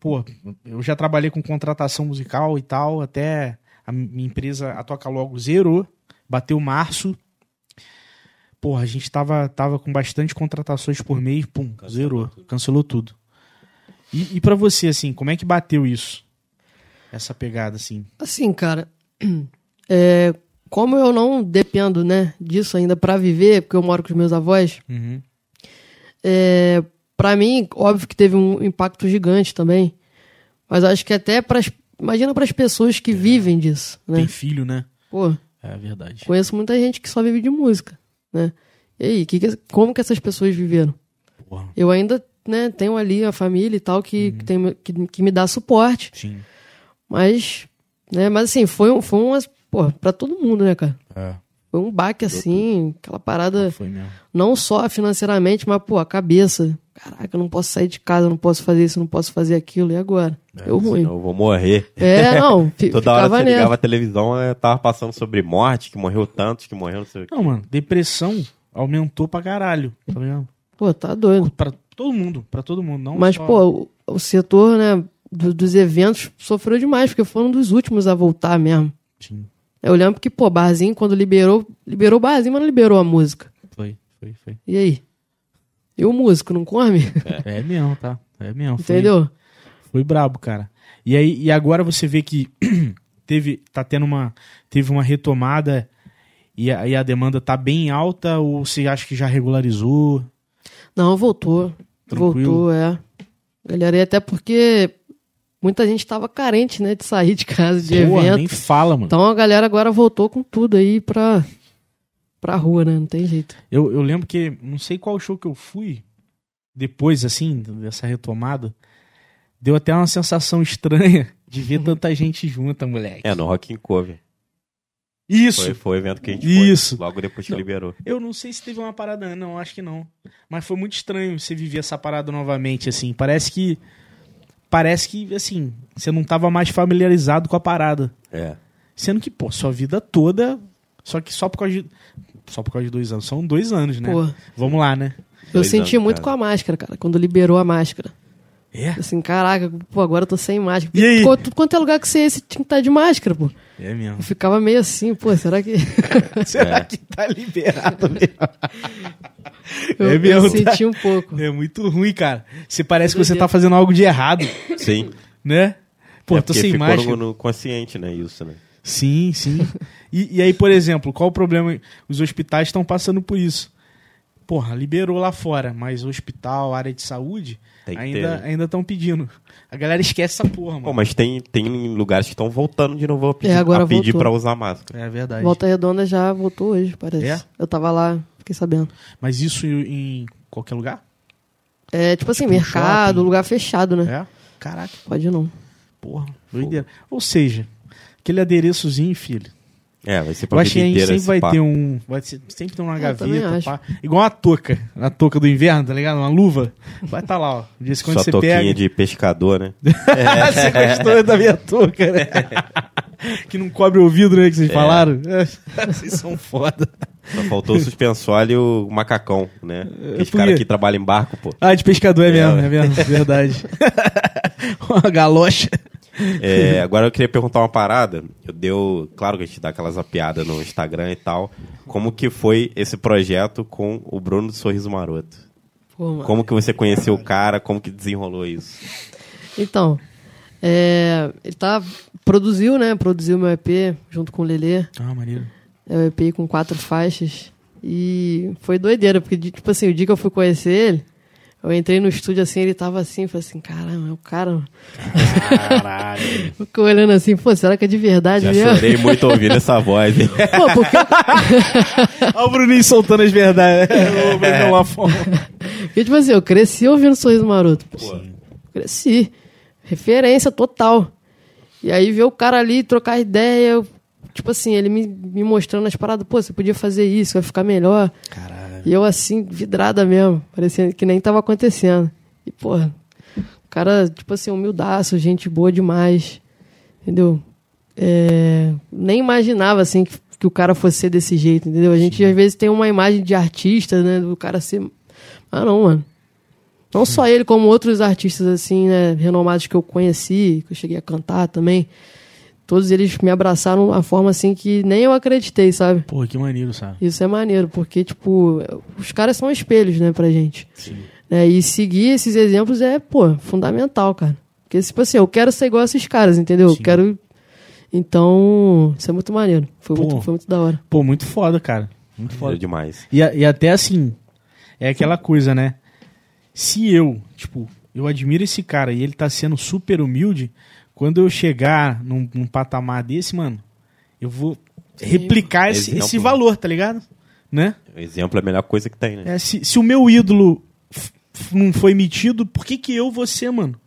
pô, eu já trabalhei com contratação musical e tal, até a minha empresa, a Toca Logo, zerou, bateu março. Porra, a gente tava, tava com bastante contratações por mês, pum, zerou, cancelou tudo. E, e para você, assim, como é que bateu isso? Essa pegada, assim.
Assim, cara, é, como eu não dependo, né, disso ainda pra viver, porque eu moro com os meus avós,
Uhum.
é, para mim, óbvio que teve um impacto gigante também. Mas acho que até para imagina para as pessoas que vivem disso, né?
Tem filho, né?
Pô,
É verdade.
conheço muita gente que só vive de música, né? E aí, que que- como que essas pessoas viveram?
Porra.
Eu ainda né, tenho ali a família e tal que,
Uhum.
que, tem, que, que me dá suporte.
Sim.
Mas, né, mas assim, foi, um- foi umas, pô, pra todo mundo, né, cara?
É,
Foi um baque assim, aquela parada,
foi mesmo.
não só financeiramente, mas, pô, a cabeça. Caraca, eu não posso sair de casa, não posso fazer isso, não posso fazer aquilo, e agora? Deu ruim.
Senão eu vou morrer.
É, não,
Toda hora você
nessa.
ligava a televisão, eh, tava passando sobre morte, que morreu tantos, que morreu não sei o quê.
Não, mano, depressão aumentou pra caralho, tá ligado?
Pô, tá doido.
Pra todo mundo, pra todo mundo, não
Mas,
só-
pô, o, o setor, né, do- dos eventos sofreu demais, porque foram dos últimos a voltar mesmo.
Sim,
Eu lembro que, pô, Barzinho, quando liberou, liberou o Barzinho, mas não liberou a música.
foi, foi, foi.
E aí? E o músico, não come?
É, mesmo, tá? É mesmo. Foi,
Entendeu?
Foi brabo, cara. E aí, e agora você vê que teve, tá tendo uma, teve uma retomada e a, e a demanda tá bem alta ou você acha que já regularizou?
Não, voltou.
Tranquilo.
Voltou, é. Galera, e até porque muita gente tava carente, né, de sair de casa, de
Porra,
evento.
nem fala, mano.
Então a galera agora voltou com tudo aí pra, pra rua, né? Não tem jeito.
Eu, eu lembro que, não sei qual show que eu fui, depois, assim, dessa retomada, deu até uma sensação estranha de ver tanta gente junta, moleque.
É, no Rock in Cover.
Isso!
Foi, foi o evento que a gente
Isso.
foi. Logo depois que
Não.
liberou.
Eu não sei se teve uma parada, não, acho que não. Mas foi muito estranho você viver essa parada novamente, assim. Parece que. Parece que, assim, você não tava mais familiarizado com a parada.
É.
Sendo que, pô, sua vida toda. Só que só por causa de. Só por causa de dois anos. São dois anos, né?
Pô,
Vamos lá, né?
eu
Dois
senti
anos,
muito
cara.
com a máscara, cara, quando liberou a máscara.
É?
Assim, caraca, pô, agora eu tô sem máscara.
E aí?
Tudo quanto é lugar que você ia, você tinha que estar de máscara, pô.
É mesmo.
Eu ficava meio assim, pô, será que.
Será
É.
que tá liberado mesmo?
eu,
É mesmo,
eu
tá?
senti um pouco.
É muito ruim, cara. Você parece que você tá fazendo algo de errado,
Sim.
né? Pô,
é
tô sem
ficou no, no consciente, né? Isso, né?
Sim, sim. E, e aí, por exemplo, qual o problema? Os hospitais estão passando por isso. Porra, liberou lá fora, mas o hospital, área de saúde,
Tem
ainda estão pedindo. A galera esquece essa porra,
Pô,
mano.
mas tem, tem lugares que estão voltando de novo a pedir,
É, agora
a pedir pra usar máscara.
É verdade.
Volta Redonda já voltou hoje, parece.
É?
Eu tava lá, fiquei sabendo.
Mas isso em qualquer lugar?
É tipo assim,
Tipo um
mercado,
shopping.
lugar fechado, né?
É? Caraca,
Pode não.
porra, doideira. Ou seja, aquele adereçozinho, filho.
É, vai ser
Eu
pra
acho que a gente sempre
esse
vai
pá.
ter um. Vai ser- sempre ter uma
Eu
gaveta. pá. Igual uma touca. A touca do inverno, tá ligado? Uma luva. Vai estar lá, ó. De vez em quando
Sua
você
toquinha
pega.
de pescador, né?
você gostou da minha touca, né? que não cobre o ouvido, né? Que vocês falaram. vocês são foda.
Só faltou o suspensório e o macacão, né? Caras
quê?
que trabalham em barco, pô.
Ah, de pescador é mesmo,
É,
é mesmo, verdade. uma galocha.
É, agora eu queria perguntar uma parada. Eu deu, claro que a gente dá aquelas piadas no Instagram e tal. Como que foi esse projeto com o Bruno do Sorriso Maroto?
Pô.
Como que você conheceu o cara? Como que desenrolou isso?
Então, é, ele tá. Produziu, né? Produziu meu EP junto com o Lelê.
Ah, maneiro.
É o EP com quatro faixas. E foi doideira, porque, tipo assim, o dia que eu fui conhecer ele, eu entrei no estúdio assim, ele tava assim, falei assim, caramba, é o cara.
Caralho.
Eu fiquei olhando assim, pô, será que é de verdade
Já
mesmo?
chorei muito ouvindo essa voz. hein?
Pô, porque,
Olha o Bruninho soltando as verdades. Ô, Bruninho Lafon.
porque, tipo assim, eu cresci ouvindo Sorriso Maroto. Pô, cresci. Referência total. E aí ver o cara ali trocar ideia, eu, tipo assim, ele me, me mostrando as paradas, pô, você podia fazer isso, vai ficar melhor.
Caralho.
E eu assim, vidrada mesmo, parecendo que nem tava acontecendo. E, porra, o cara, tipo assim, humildaço, gente boa demais. Entendeu? É, nem imaginava, assim, que, que o cara fosse ser desse jeito, entendeu? A gente, às vezes, tem uma imagem de artista, né? Do cara ser... Ah, não, mano. Não só ele, como outros artistas, assim, né? Renomados que eu conheci, que eu cheguei a cantar também. Todos eles me abraçaram de uma forma, assim, que nem eu acreditei, sabe?
Porra, que maneiro, sabe?
Isso é maneiro, porque, tipo, os caras são espelhos, né, pra gente.
Sim.
Né? E seguir esses exemplos é, pô, fundamental, cara. Porque, tipo assim, eu quero ser igual a esses caras, entendeu?
Sim.
Eu quero. Então, isso é muito maneiro. Foi,
Pô.
muito, foi muito da hora.
Pô, muito foda, cara. Muito foda.
demais.
E, a- e até assim, é aquela coisa, né? Se eu, tipo, eu admiro esse cara e ele tá sendo super humilde, quando eu chegar num, num patamar desse, mano, eu vou replicar esse, esse valor, tá ligado? Né?
O exemplo é a melhor coisa que tem, né?
É, se, se o meu ídolo não foi emitido, por que que eu vou ser, mano?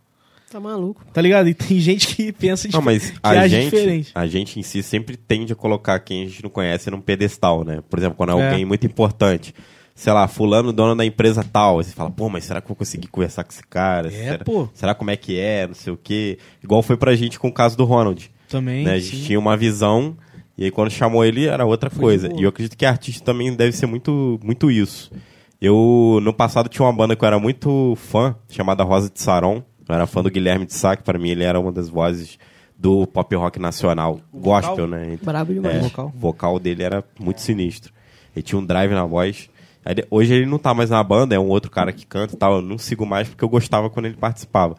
Tá maluco.
Tá ligado? E tem gente que pensa
Não, mas
que
a
age
gente,
diferente.
a gente em si sempre tende a colocar quem a gente não conhece num pedestal, né? Por exemplo, quando é
É.
alguém muito importante. Sei lá, fulano, dono da empresa tal. Aí você fala, pô, mas será que eu vou conseguir conversar com esse cara?
É,
será,
pô.
será como é que é? Não sei o quê. Igual foi pra gente com o caso do Ronald.
Também.
né? A gente
sim.
tinha uma visão e aí quando chamou ele era outra coisa. E eu acredito que artista também deve ser muito, muito isso. Eu, no passado, tinha uma banda que eu era muito fã, chamada Rosa de Saron. Eu era fã do Guilherme de Sá, que pra mim ele era uma das vozes do pop rock nacional.
vocal?
Gospel, né?
Brabo demais.
É,
Vocal?
o vocal dele era muito sinistro. Ele tinha um drive na voz. Aí hoje ele não tá mais na banda, é um outro cara que canta e tal. Eu não sigo mais porque eu gostava quando ele participava.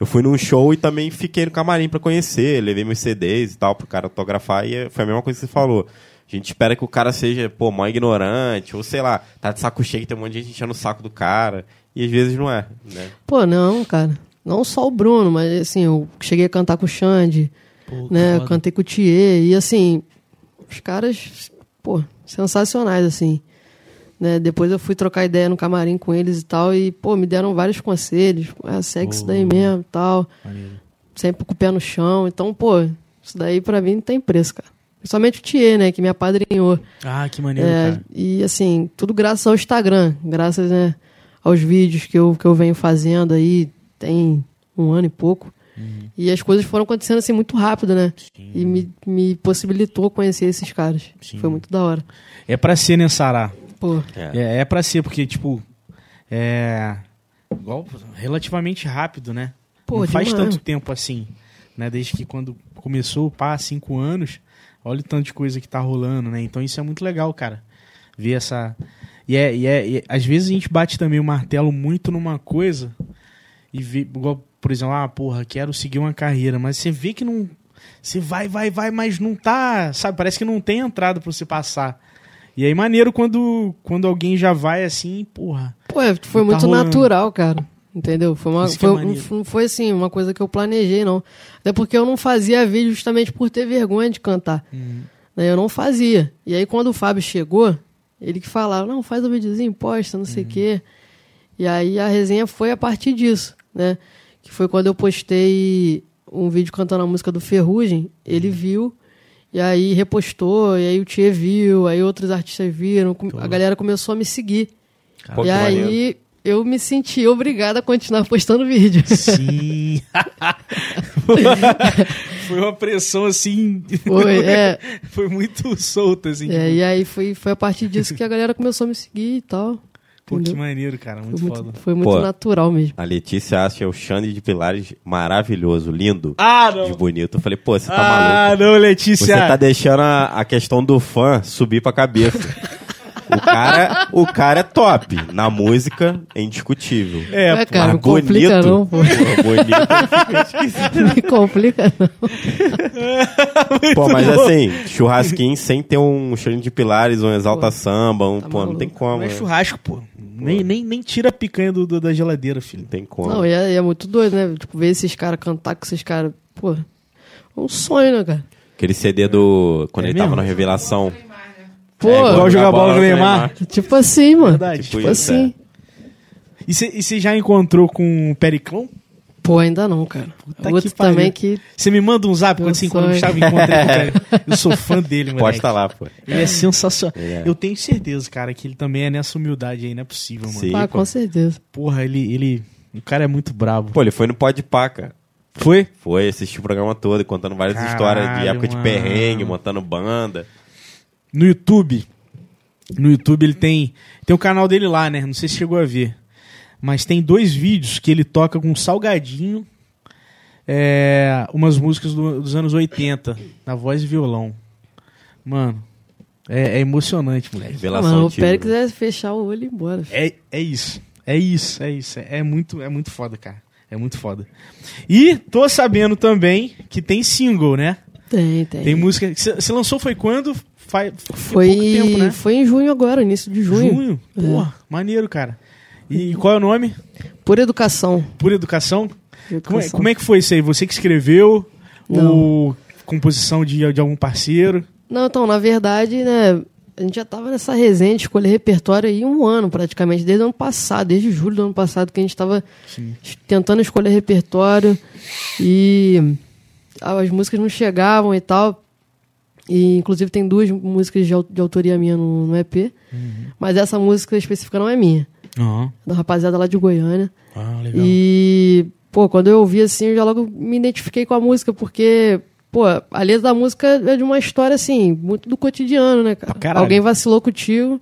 Eu fui num show e também fiquei no camarim pra conhecer, levei meus CDs e tal pro cara autografar e é- foi a mesma coisa que você falou. A gente espera que o cara seja, pô, mó ignorante, ou sei lá, tá de saco cheio, tem um monte de gente enchendo o saco do cara. E às vezes não é, né?
Pô, não, cara. Não só o Bruno, mas assim, eu cheguei a cantar com o Xande,
Pô,
né?
foda.
Cantei com o Thier. E assim, os caras, pô, sensacionais, assim. Né? Depois eu fui trocar ideia no camarim com eles e tal. E, pô, me deram vários conselhos. Ah, segue isso daí mesmo e tal.
Maneiro.
Sempre com o pé no chão. Então, pô, isso daí pra mim não tem preço, cara. Principalmente o Thier, né? Que me apadrinhou.
Ah, que maneiro,
É,
cara.
e assim, tudo graças ao Instagram, graças né, aos vídeos que eu, que eu venho fazendo aí, tem um ano e pouco. E as coisas foram acontecendo assim muito rápido, né?
Sim.
E me, me possibilitou conhecer esses caras.
Sim.
Foi muito da hora.
É pra ser, né, Sará?
Pô,
É.
É, é pra ser, porque, tipo, é. Igual, relativamente rápido, né?
Pô,
Não faz
demais.
tanto tempo assim, né? Desde que quando começou, pá, cinco anos, olha o tanto de coisa que tá rolando, né? Então isso é muito legal, cara. Ver essa. E é, e é, e às vezes a gente bate também o martelo muito numa coisa e vê, igual, por exemplo, ah, porra, quero seguir uma carreira, mas você vê que não. Você vai, vai, vai, mas não tá. Sabe, parece que não tem entrada pra você passar. E aí, maneiro quando, quando alguém já vai assim, porra.
pô, é, foi
Tá
muito natural, cara. Entendeu? Foi uma,
é
foi,
maneiro.
não foi assim, uma coisa que eu planejei, não. Até porque eu não fazia vídeo justamente por ter vergonha de cantar. né? Eu não fazia. E aí, quando o Fábio chegou, ele que falava, não, faz o videozinho, posta, não sei o quê. E aí a resenha foi a partir disso, né? Que foi quando eu postei um vídeo cantando a música do Ferrugem, ele viu, e aí repostou, e aí o Tchê viu, aí outros artistas viram, a galera começou a me seguir.
Pô,
e aí
maneiro.
eu me senti obrigada a continuar postando vídeo.
Sim. Foi uma pressão assim.
Foi, é.
Foi muito solta, assim.
É,
tipo,
e aí foi, foi a partir disso que a galera começou a me seguir e tal.
Pô, que maneiro, cara. Muito,
Foi
foda.
muito, foi muito
Pô.
natural mesmo.
A Letícia acha o Xande de Pilares maravilhoso, lindo,
Ah,
de
não.
bonito. Eu falei, pô, você tá
Ah,
maluco.
não,
Você
Letícia.
tá deixando a, a questão do fã subir pra cabeça. O cara, o cara é top. Na música, é indiscutível.
É, pô.
cara,
Mas
não complica
bonito,
não, pô.
pô, bonito.
Não me complica não.
Pô, mas assim, churrasquinho sem ter um cheirinho de pilares, um exalta samba, um,
tá
pô, não
maluco.
tem como.
Não é
né?
churrasco, pô. Nem, nem, nem tira a picanha do, do- da geladeira, filho.
Não tem como.
Não, e é, e é muito doido, né? Tipo, ver esses caras cantar com esses caras. Pô, é um sonho, né, cara?
Aquele CD do. Quando
É
ele tava
mesmo?
na revelação.
Pô,
É,
Igual jogar bola com o Neymar.
tipo assim, mano.
Verdade.
Tipo,
Tipo isso,
assim.
E você já encontrou com o Periclão?
Pô, ainda não, cara.
Puta
Outro
que pariu.
também que.
Você me manda um zap
Meu
quando, assim, quando eu
sonho.
estava encontrando com o Periclão. Eu sou fã dele, mano.
Posta lá, pô.
Ele é sensacional.
Ele é.
Eu tenho certeza, cara, que ele também é nessa humildade aí, não é possível, mano.
Sim.
Ah,
pô.
com certeza.
Porra, ele, ele. O cara é muito brabo.
Pô, ele foi no Pode Pá, cara.
Foi?
Foi, assistiu o programa todo, contando várias
Caralho,
histórias de época
mano.
de perrengue, montando banda.
No YouTube. No YouTube ele tem. Tem o canal dele lá, né? Não sei se chegou a ver. Mas tem dois vídeos que ele toca com salgadinho. é, umas músicas do- dos anos 80, na voz e violão. Mano, é, é emocionante, moleque.
Ah,
Revelação
mano, o. Pérez quiser fechar o olho e ir embora.
É, é isso. É isso, é isso. É, é muito, é muito foda, cara. É muito foda. E tô sabendo também que tem single, né?
Tem, tem.
Tem música. Você lançou foi quando? Faz
foi,
pouco tempo, né?
foi em junho agora, início de junho.
Junho?
É.
Porra, maneiro, cara. E qual é o nome?
Por educação.
Por Educação?
Por
Como é,
educação.
como é que foi isso aí? Você que escreveu?
Não.
Ou composição de, de algum parceiro?
Não, então, na verdade, né, a gente já tava nessa resenha de escolher repertório aí um ano praticamente, desde o ano passado, desde julho do ano passado, que a gente tava tentando escolher repertório e as músicas não chegavam e tal. E inclusive tem duas músicas de, de autoria minha no, no EP, mas essa música específica não é minha, é da rapaziada lá de Goiânia.
Ah, legal.
E, pô, quando eu ouvi assim, eu já logo me identifiquei com a música, porque, pô, a letra da música é de uma história, assim, muito do cotidiano, né, cara?
Caralho.
Alguém vacilou contigo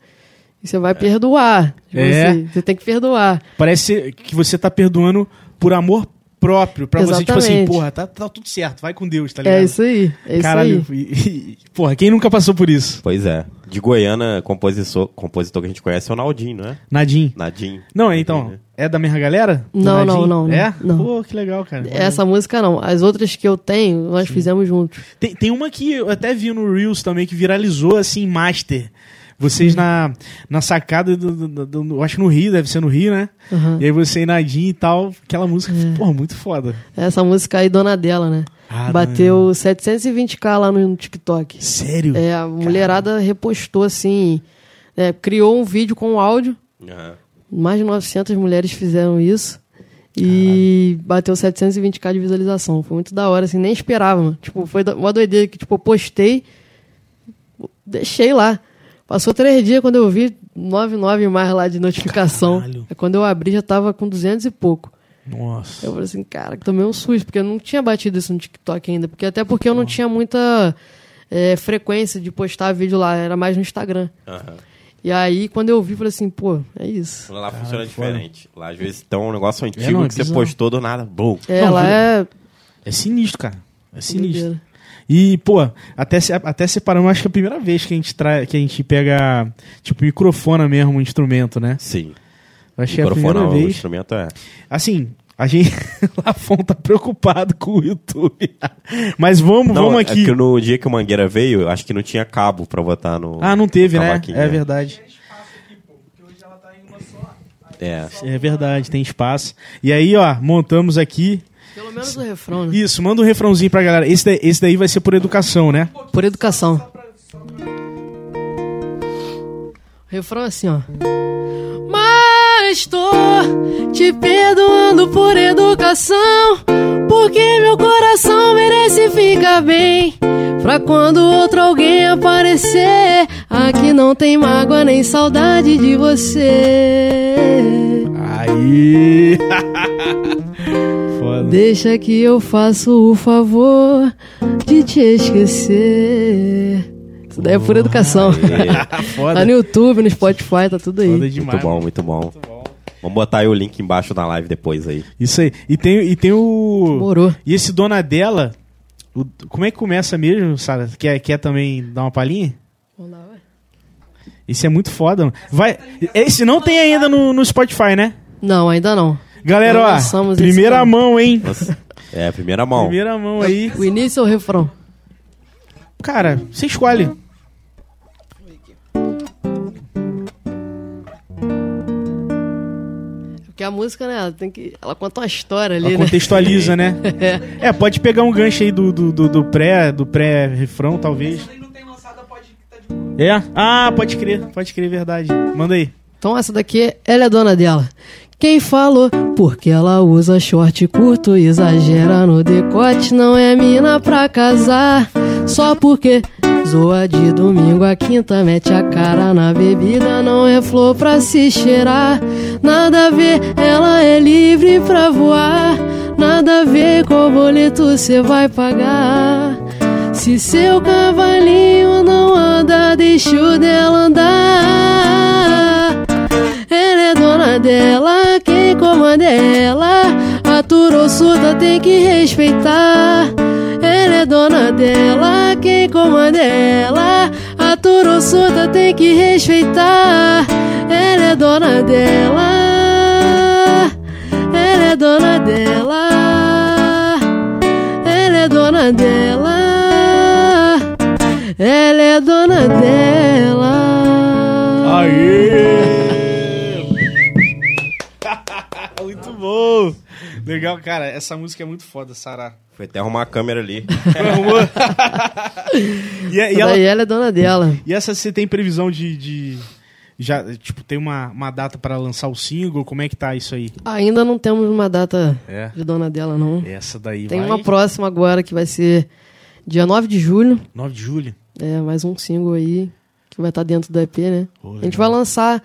e você vai perdoar. Tipo
É.
assim, você tem que perdoar.
Parece que você tá perdoando por amor próprio. Pra você, tipo assim, porra, tá, tá tudo certo, vai com Deus, tá ligado?
É isso aí, é isso
Caralho,
aí.
e- e- porra, quem nunca passou por isso?
Pois é. De Goiânia, compositor, compositor que a gente conhece é o Naldinho, não é?
Nadinho.
Nadinho.
Não, então, é da mesma galera?
Não, não, não,
É?
não.
Pô, que legal, cara.
Essa música não. As outras que eu tenho, nós fizemos juntos.
Tem, tem uma que eu até vi no Reels também, que viralizou, assim, master. Vocês na, na sacada do, do- do- do- eu acho no Rio, deve ser no Rio, né?
Aham.
E aí você e Nadinho e tal, aquela música, porra, muito foda.
Essa música aí, Dona Dela, né?
Ah,
Bateu 720k lá no TikTok.
Sério?
É, a mulherada repostou assim, é, criou um vídeo com áudio,
Aham.
mais de 900 mulheres fizeram isso e bateu 720k de visualização. Foi muito da hora, assim, nem esperava, mano. Tipo, foi uma doideira que, tipo, eu postei, deixei lá. Passou três dias quando eu vi 99 mais lá de notificação.
Caralho.
Aí quando eu abri já tava com 200 e pouco.
Nossa.
Eu falei assim, cara, tomei um susto, porque eu não tinha batido isso no TikTok ainda. Porque até porque eu não tinha muita é, frequência de postar vídeo lá, era mais no Instagram.
Aham.
E aí, quando eu vi, falei assim, pô, é isso.
Lá funciona
foda.
diferente. Lá às vezes tem um negócio
É,
antigo
não, é
que você postou do nada. Bum.
É,
Não,
Ela
vira-
é.
É sinistro, cara. É sinistro.
doideira.
E, pô, até, até separamos, acho que é a primeira vez que a gente, tra... que a gente pega, tipo, microfona mesmo, um instrumento, né?
Sim.
Eu achei a
Microfone
primeira
o
vez.
instrumento é.
Assim, a gente. Lafon tá preocupado com o YouTube. Mas vamos,
Não,
vamos
é
aqui.
que no dia que o Mangueira veio, eu acho que não tinha cabo pra botar no.
Ah, não teve, né? É verdade.
É.
É verdade, tem espaço. E aí, ó, montamos aqui.
Pelo menos o refrão, né?
Isso, manda um refrãozinho pra galera. Esse daí, esse daí vai ser por educação, né?
Por educação. O refrão é assim, ó. Mas tô te perdoando por educação. Porque meu coração merece ficar bem. Pra quando outro alguém aparecer, aqui não tem mágoa nem saudade de você.
Aí!
Deixa que eu faço o favor de te esquecer. Isso daí é pura educação. Tá no YouTube, no Spotify, tá tudo aí.
Foda demais.
Muito bom, muito bom. Vamos botar aí o link embaixo da live depois aí.
Isso aí. E tem, e tem o.
Morou.
E esse dona dela. o- como é que começa mesmo, Sara? Quer, quer também dar uma palhinha?
Vamos lá, vai.
Esse é muito foda, mano. Vai. Esse não tem ainda no, no Spotify, né?
Não, ainda não.
Galera, ó. Primeira mão, hein?
Nossa, é, primeira mão.
Primeira mão aí.
O início ou o refrão?
Cara, você escolhe.
Porque a música, né, ela tem que. Ela conta uma história ali,
Ela
né?
contextualiza, né? É, pode pegar um gancho aí do, do, do, do pré, do pré-refrão, talvez. É? Ah, pode crer, pode crer, verdade. Manda aí.
Então essa daqui, ela é dona dela. Quem falou? Porque ela usa short curto, exagera no decote, não é mina pra casar. Só porque zoa de domingo a quinta, mete a cara na bebida, não é flor pra se cheirar. Nada a ver, ela é livre pra voar. Nada a ver qual boleto cê vai pagar. Se seu cavalinho não anda, deixa o dela andar. Ela é dona dela, quem comanda ela. Aturou surda, tem que respeitar. Ela é dona dela, quem comanda ela. Aturou surda, tem que respeitar. Ela é dona dela.
Essa música é muito foda, Sará.
Foi até arrumar a câmera ali.
Arrumou? e, é, e ela-
ela é dona dela.
e essa você tem previsão de. de- já, tipo, tem uma, uma data pra lançar o single? Como é que tá isso aí?
Ainda não temos uma data
É.
de dona dela, não.
Essa daí
Tem
vai.
uma próxima agora que vai ser dia 9 de julho.
9 de julho.
É, mais um single aí que vai estar dentro do EP, né?
Pô,
A gente vai lançar.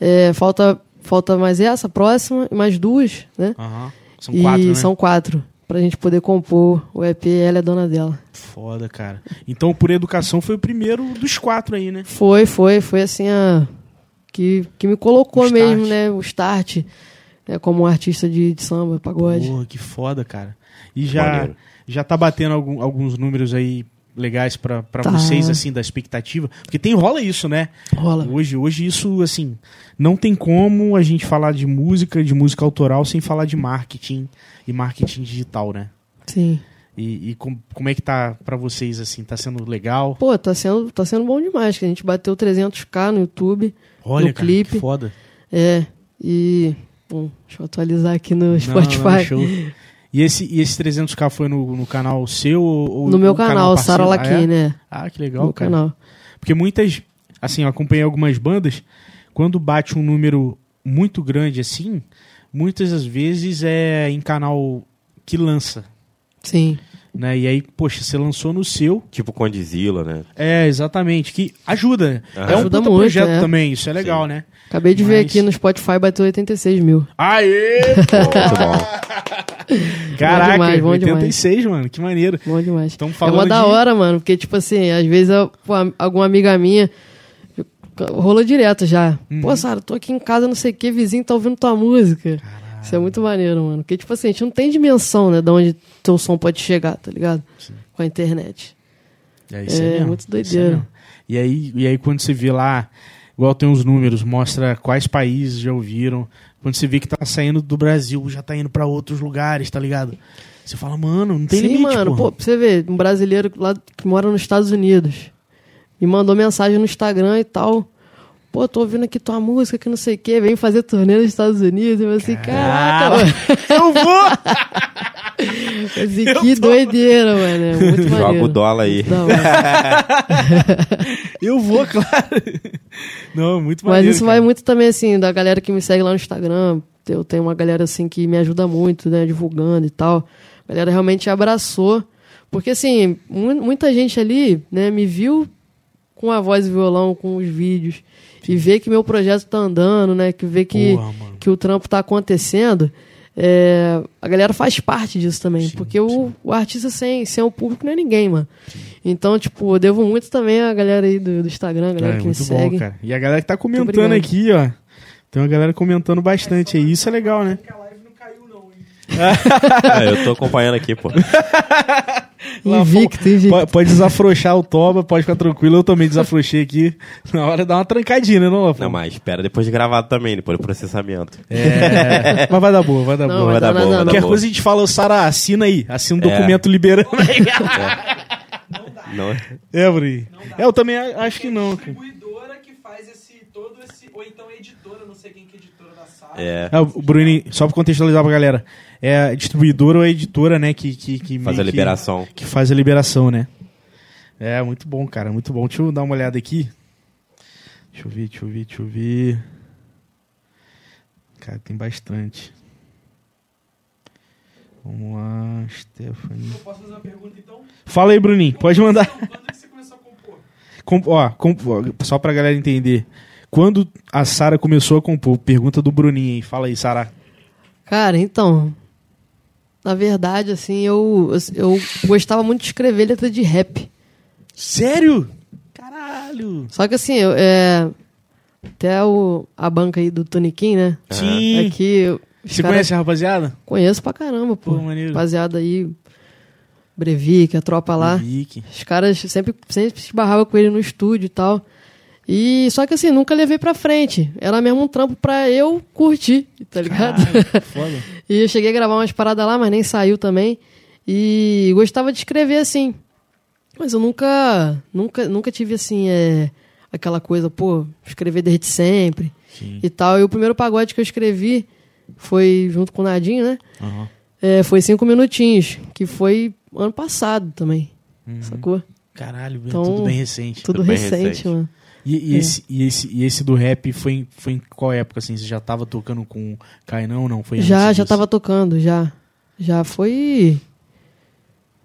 é, falta, falta mais essa próxima e mais duas, né?
Aham. São
e
quatro, né?
são quatro. Pra gente poder compor o EP, ela é dona dela.
Foda, cara. Então, por educação, foi o primeiro dos quatro aí, né?
Foi, foi, foi assim a. Que, que me colocou
O start.
mesmo, né? O start. né, como um artista de, de samba, pagode.
Porra, que foda, cara. E já,
Maneiro.
já tá batendo algum- alguns números aí legais pra, pra
Tá.
vocês, assim, da expectativa? Porque tem, rola isso, né?
Rola.
Hoje, hoje isso, assim, não tem como a gente falar de música, de música autoral, sem falar de marketing e marketing digital, né?
Sim.
E, e com- como é que tá pra vocês, assim? Tá sendo legal?
Pô, tá sendo, tá sendo bom demais, que a gente bateu 300k no YouTube.
Olha,
no
cara,
clipe.
que foda.
É. E. Bom, deixa eu atualizar aqui no Spotify.
não. E esse, e esse 300k foi no, no canal seu ou
no meu
no
canal, Sara? Laquim,
Ah, é?
né?
Ah, que legal,
no
cara.
canal.
Porque muitas, assim, eu acompanhei algumas bandas, quando bate um número muito grande assim, muitas das vezes é em canal que lança,
Sim.
né? E aí, poxa, você lançou no seu,
tipo Condizila, né?
é, exatamente, que ajuda.
Aham.
É um
Ajuda
puta
muito,
projeto
é.
também, isso é legal, né?
Acabei de ver
Mas-
aqui no Spotify, bateu 86 mil.
Aê!
Muito bom.
Caraca,
demais, bom demais.
86, mano, que maneiro.
Bom demais. É
falando
uma da
de-
hora, mano, porque, tipo assim, às vezes eu, pô, alguma amiga minha rolou direto já.
Uhum.
Pô, Sara, tô aqui em casa, não sei o que, vizinho tá ouvindo tua música. Isso é muito maneiro, mano. Porque, tipo assim, a gente não tem dimensão, né, de onde teu som pode chegar, tá ligado? Com a internet.
É, isso
É,
mesmo,
muito doideira.
mesmo. E aí, e aí quando você vê lá, igual tem os números, mostra quais países já ouviram. Quando você vê que tá saindo do Brasil, já tá indo pra outros lugares, tá ligado? Você fala, mano, não tem
Sim,
limite,
mano,
porra.
pô, pra você ver, um brasileiro lá que mora nos Estados Unidos me mandou mensagem no Instagram e tal. Pô, tô ouvindo aqui tua música, que não sei o quê, vem fazer turnê nos Estados Unidos. Eu falei assim, caraca.
Eu vou!
Eu falei, que doideira, mano. É muito
Joga
maneiro.
o dólar aí.
Hora.
Eu vou, claro. Não, muito
Mas
maneiro,
isso
cara.
vai muito também, assim, da galera que me segue lá no Instagram. Eu tenho uma galera, assim, que me ajuda muito, né, divulgando e tal. A galera realmente abraçou. Porque, assim, mu- muita gente ali, né, me viu com a voz e violão, com os vídeos. E vê que meu projeto tá andando, né, que vê que,
Porra,
que o trampo tá acontecendo. É, a galera faz parte disso também.
Sim,
porque O, o artista sem, sem o público não é ninguém, mano. Então, tipo, eu devo muito também a galera aí do, do Instagram, a galera
É,
que me
muito
segue.
bom, cara. E a galera que tá comentando aqui, ó. Tem uma galera comentando bastante aí. Isso é legal, né?
É, eu tô acompanhando aqui, pô.
Invicto, invicto.
Pode, pode desafrouxar o toba, pode ficar tranquilo. Eu também desafrouxei aqui. Na hora dá uma trancadinha, né, não, Lafon?
Não, mas espera depois de gravado também, depois do processamento.
É, mas vai dar boa, vai dar
Não,
boa.
vai dar
boa,
não.
dar
Qualquer
boa.
coisa a gente fala, Sara, assina aí. Assina um
É.
documento liberando.
Não,
é, Bri. É, eu também acho que não. cara.
distribuidora que faz esse todo esse ou então editora, não sei quem que é editora da sala.
é,
É, o Bruni, só pra contextualizar pra galera. É a distribuidora ou a editora, né, que... que, que
faz a
que-
liberação.
que faz a liberação, né? É, muito bom, cara, muito bom. Deixa eu dar uma olhada aqui. Deixa eu ver, deixa eu ver, deixa eu ver. Cara, tem bastante. Vamos lá, Stephanie.
Posso fazer uma pergunta então?
Fala aí, Bruninho, pode mandar.
Quando é que você começou a compor?
Com- ó, com- ó, só pra galera entender. Quando a Sara começou a compor? Pergunta do Bruninho aí. Fala aí, Sara.
Cara, então. Na verdade, assim, eu, eu gostava muito de escrever letra de rap.
Sério? Caralho.
Só que assim, eu, é. Até o, a banca aí do Toniquim, né?
Sim.
Aqui. eu- os
Você
caras-
conhece a rapaziada?
Conheço pra caramba, pô.
Pô, maneiro.
Rapaziada aí. Brevic, a tropa lá.
Vicky.
Os caras sempre, sempre se barravam com ele no estúdio e tal. E só que assim, nunca levei pra frente. Era mesmo um trampo pra eu curtir, tá ligado?
Caralho, foda.
e eu cheguei a gravar umas paradas lá, mas nem saiu também. E gostava de escrever assim. Mas eu nunca, nunca, nunca tive assim, é, aquela coisa, pô, escrever desde sempre
Sim.
e tal. E o primeiro pagode que eu escrevi foi junto com o Nadinho, né?
Aham.
É, foi cinco minutinhos, que foi ano passado também. Sacou?
Caralho,
Então,
tudo bem recente.
Tudo
Tudo bem
recente,
recente.
mano.
E, e
É.
esse, e, esse, e esse do rap foi, em- foi em qual época, assim? Você já tava tocando com Cainão ou não? Foi
Já, já
disso?
tava tocando, já. Já foi.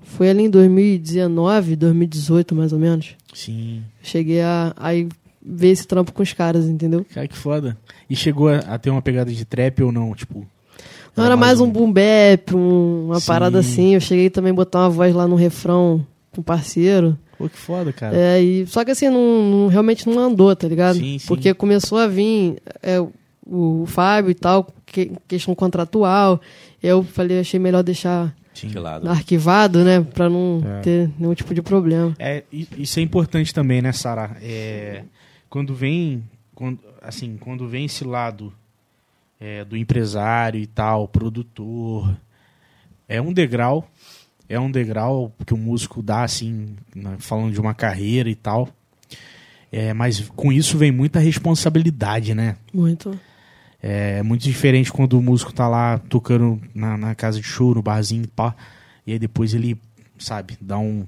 Foi ali em 2019, 2018, mais ou menos.
Sim.
Cheguei a aí ver esse trampo com os caras, entendeu?
Cara, que foda. E chegou a, a ter uma pegada de trap ou não? Tipo.
Não era mais um boom bap, um- uma
Sim.
parada assim. Eu cheguei também a botar uma voz lá no refrão com um parceiro.
Pô, que foda, cara.
É, e, só que assim, não, não- realmente não andou, tá ligado?
Sim, sim.
Porque começou a vir é, o, o Fábio e tal, que, questão contratual. Eu falei, achei melhor deixar
Sim.
De lado.
arquivado, né? Pra não
É.
ter nenhum tipo de problema.
É, isso é importante também, né, Sara? É, quando vem, quando, assim, quando vem esse lado é, do empresário e tal, produtor, é um degrau, é um degrau que o músico dá, assim, falando de uma carreira e tal. É, mas com isso vem muita responsabilidade, né?
Muito.
É muito diferente quando o músico tá lá tocando na, na casa de show, no barzinho, pá, e aí depois ele, sabe, dá um.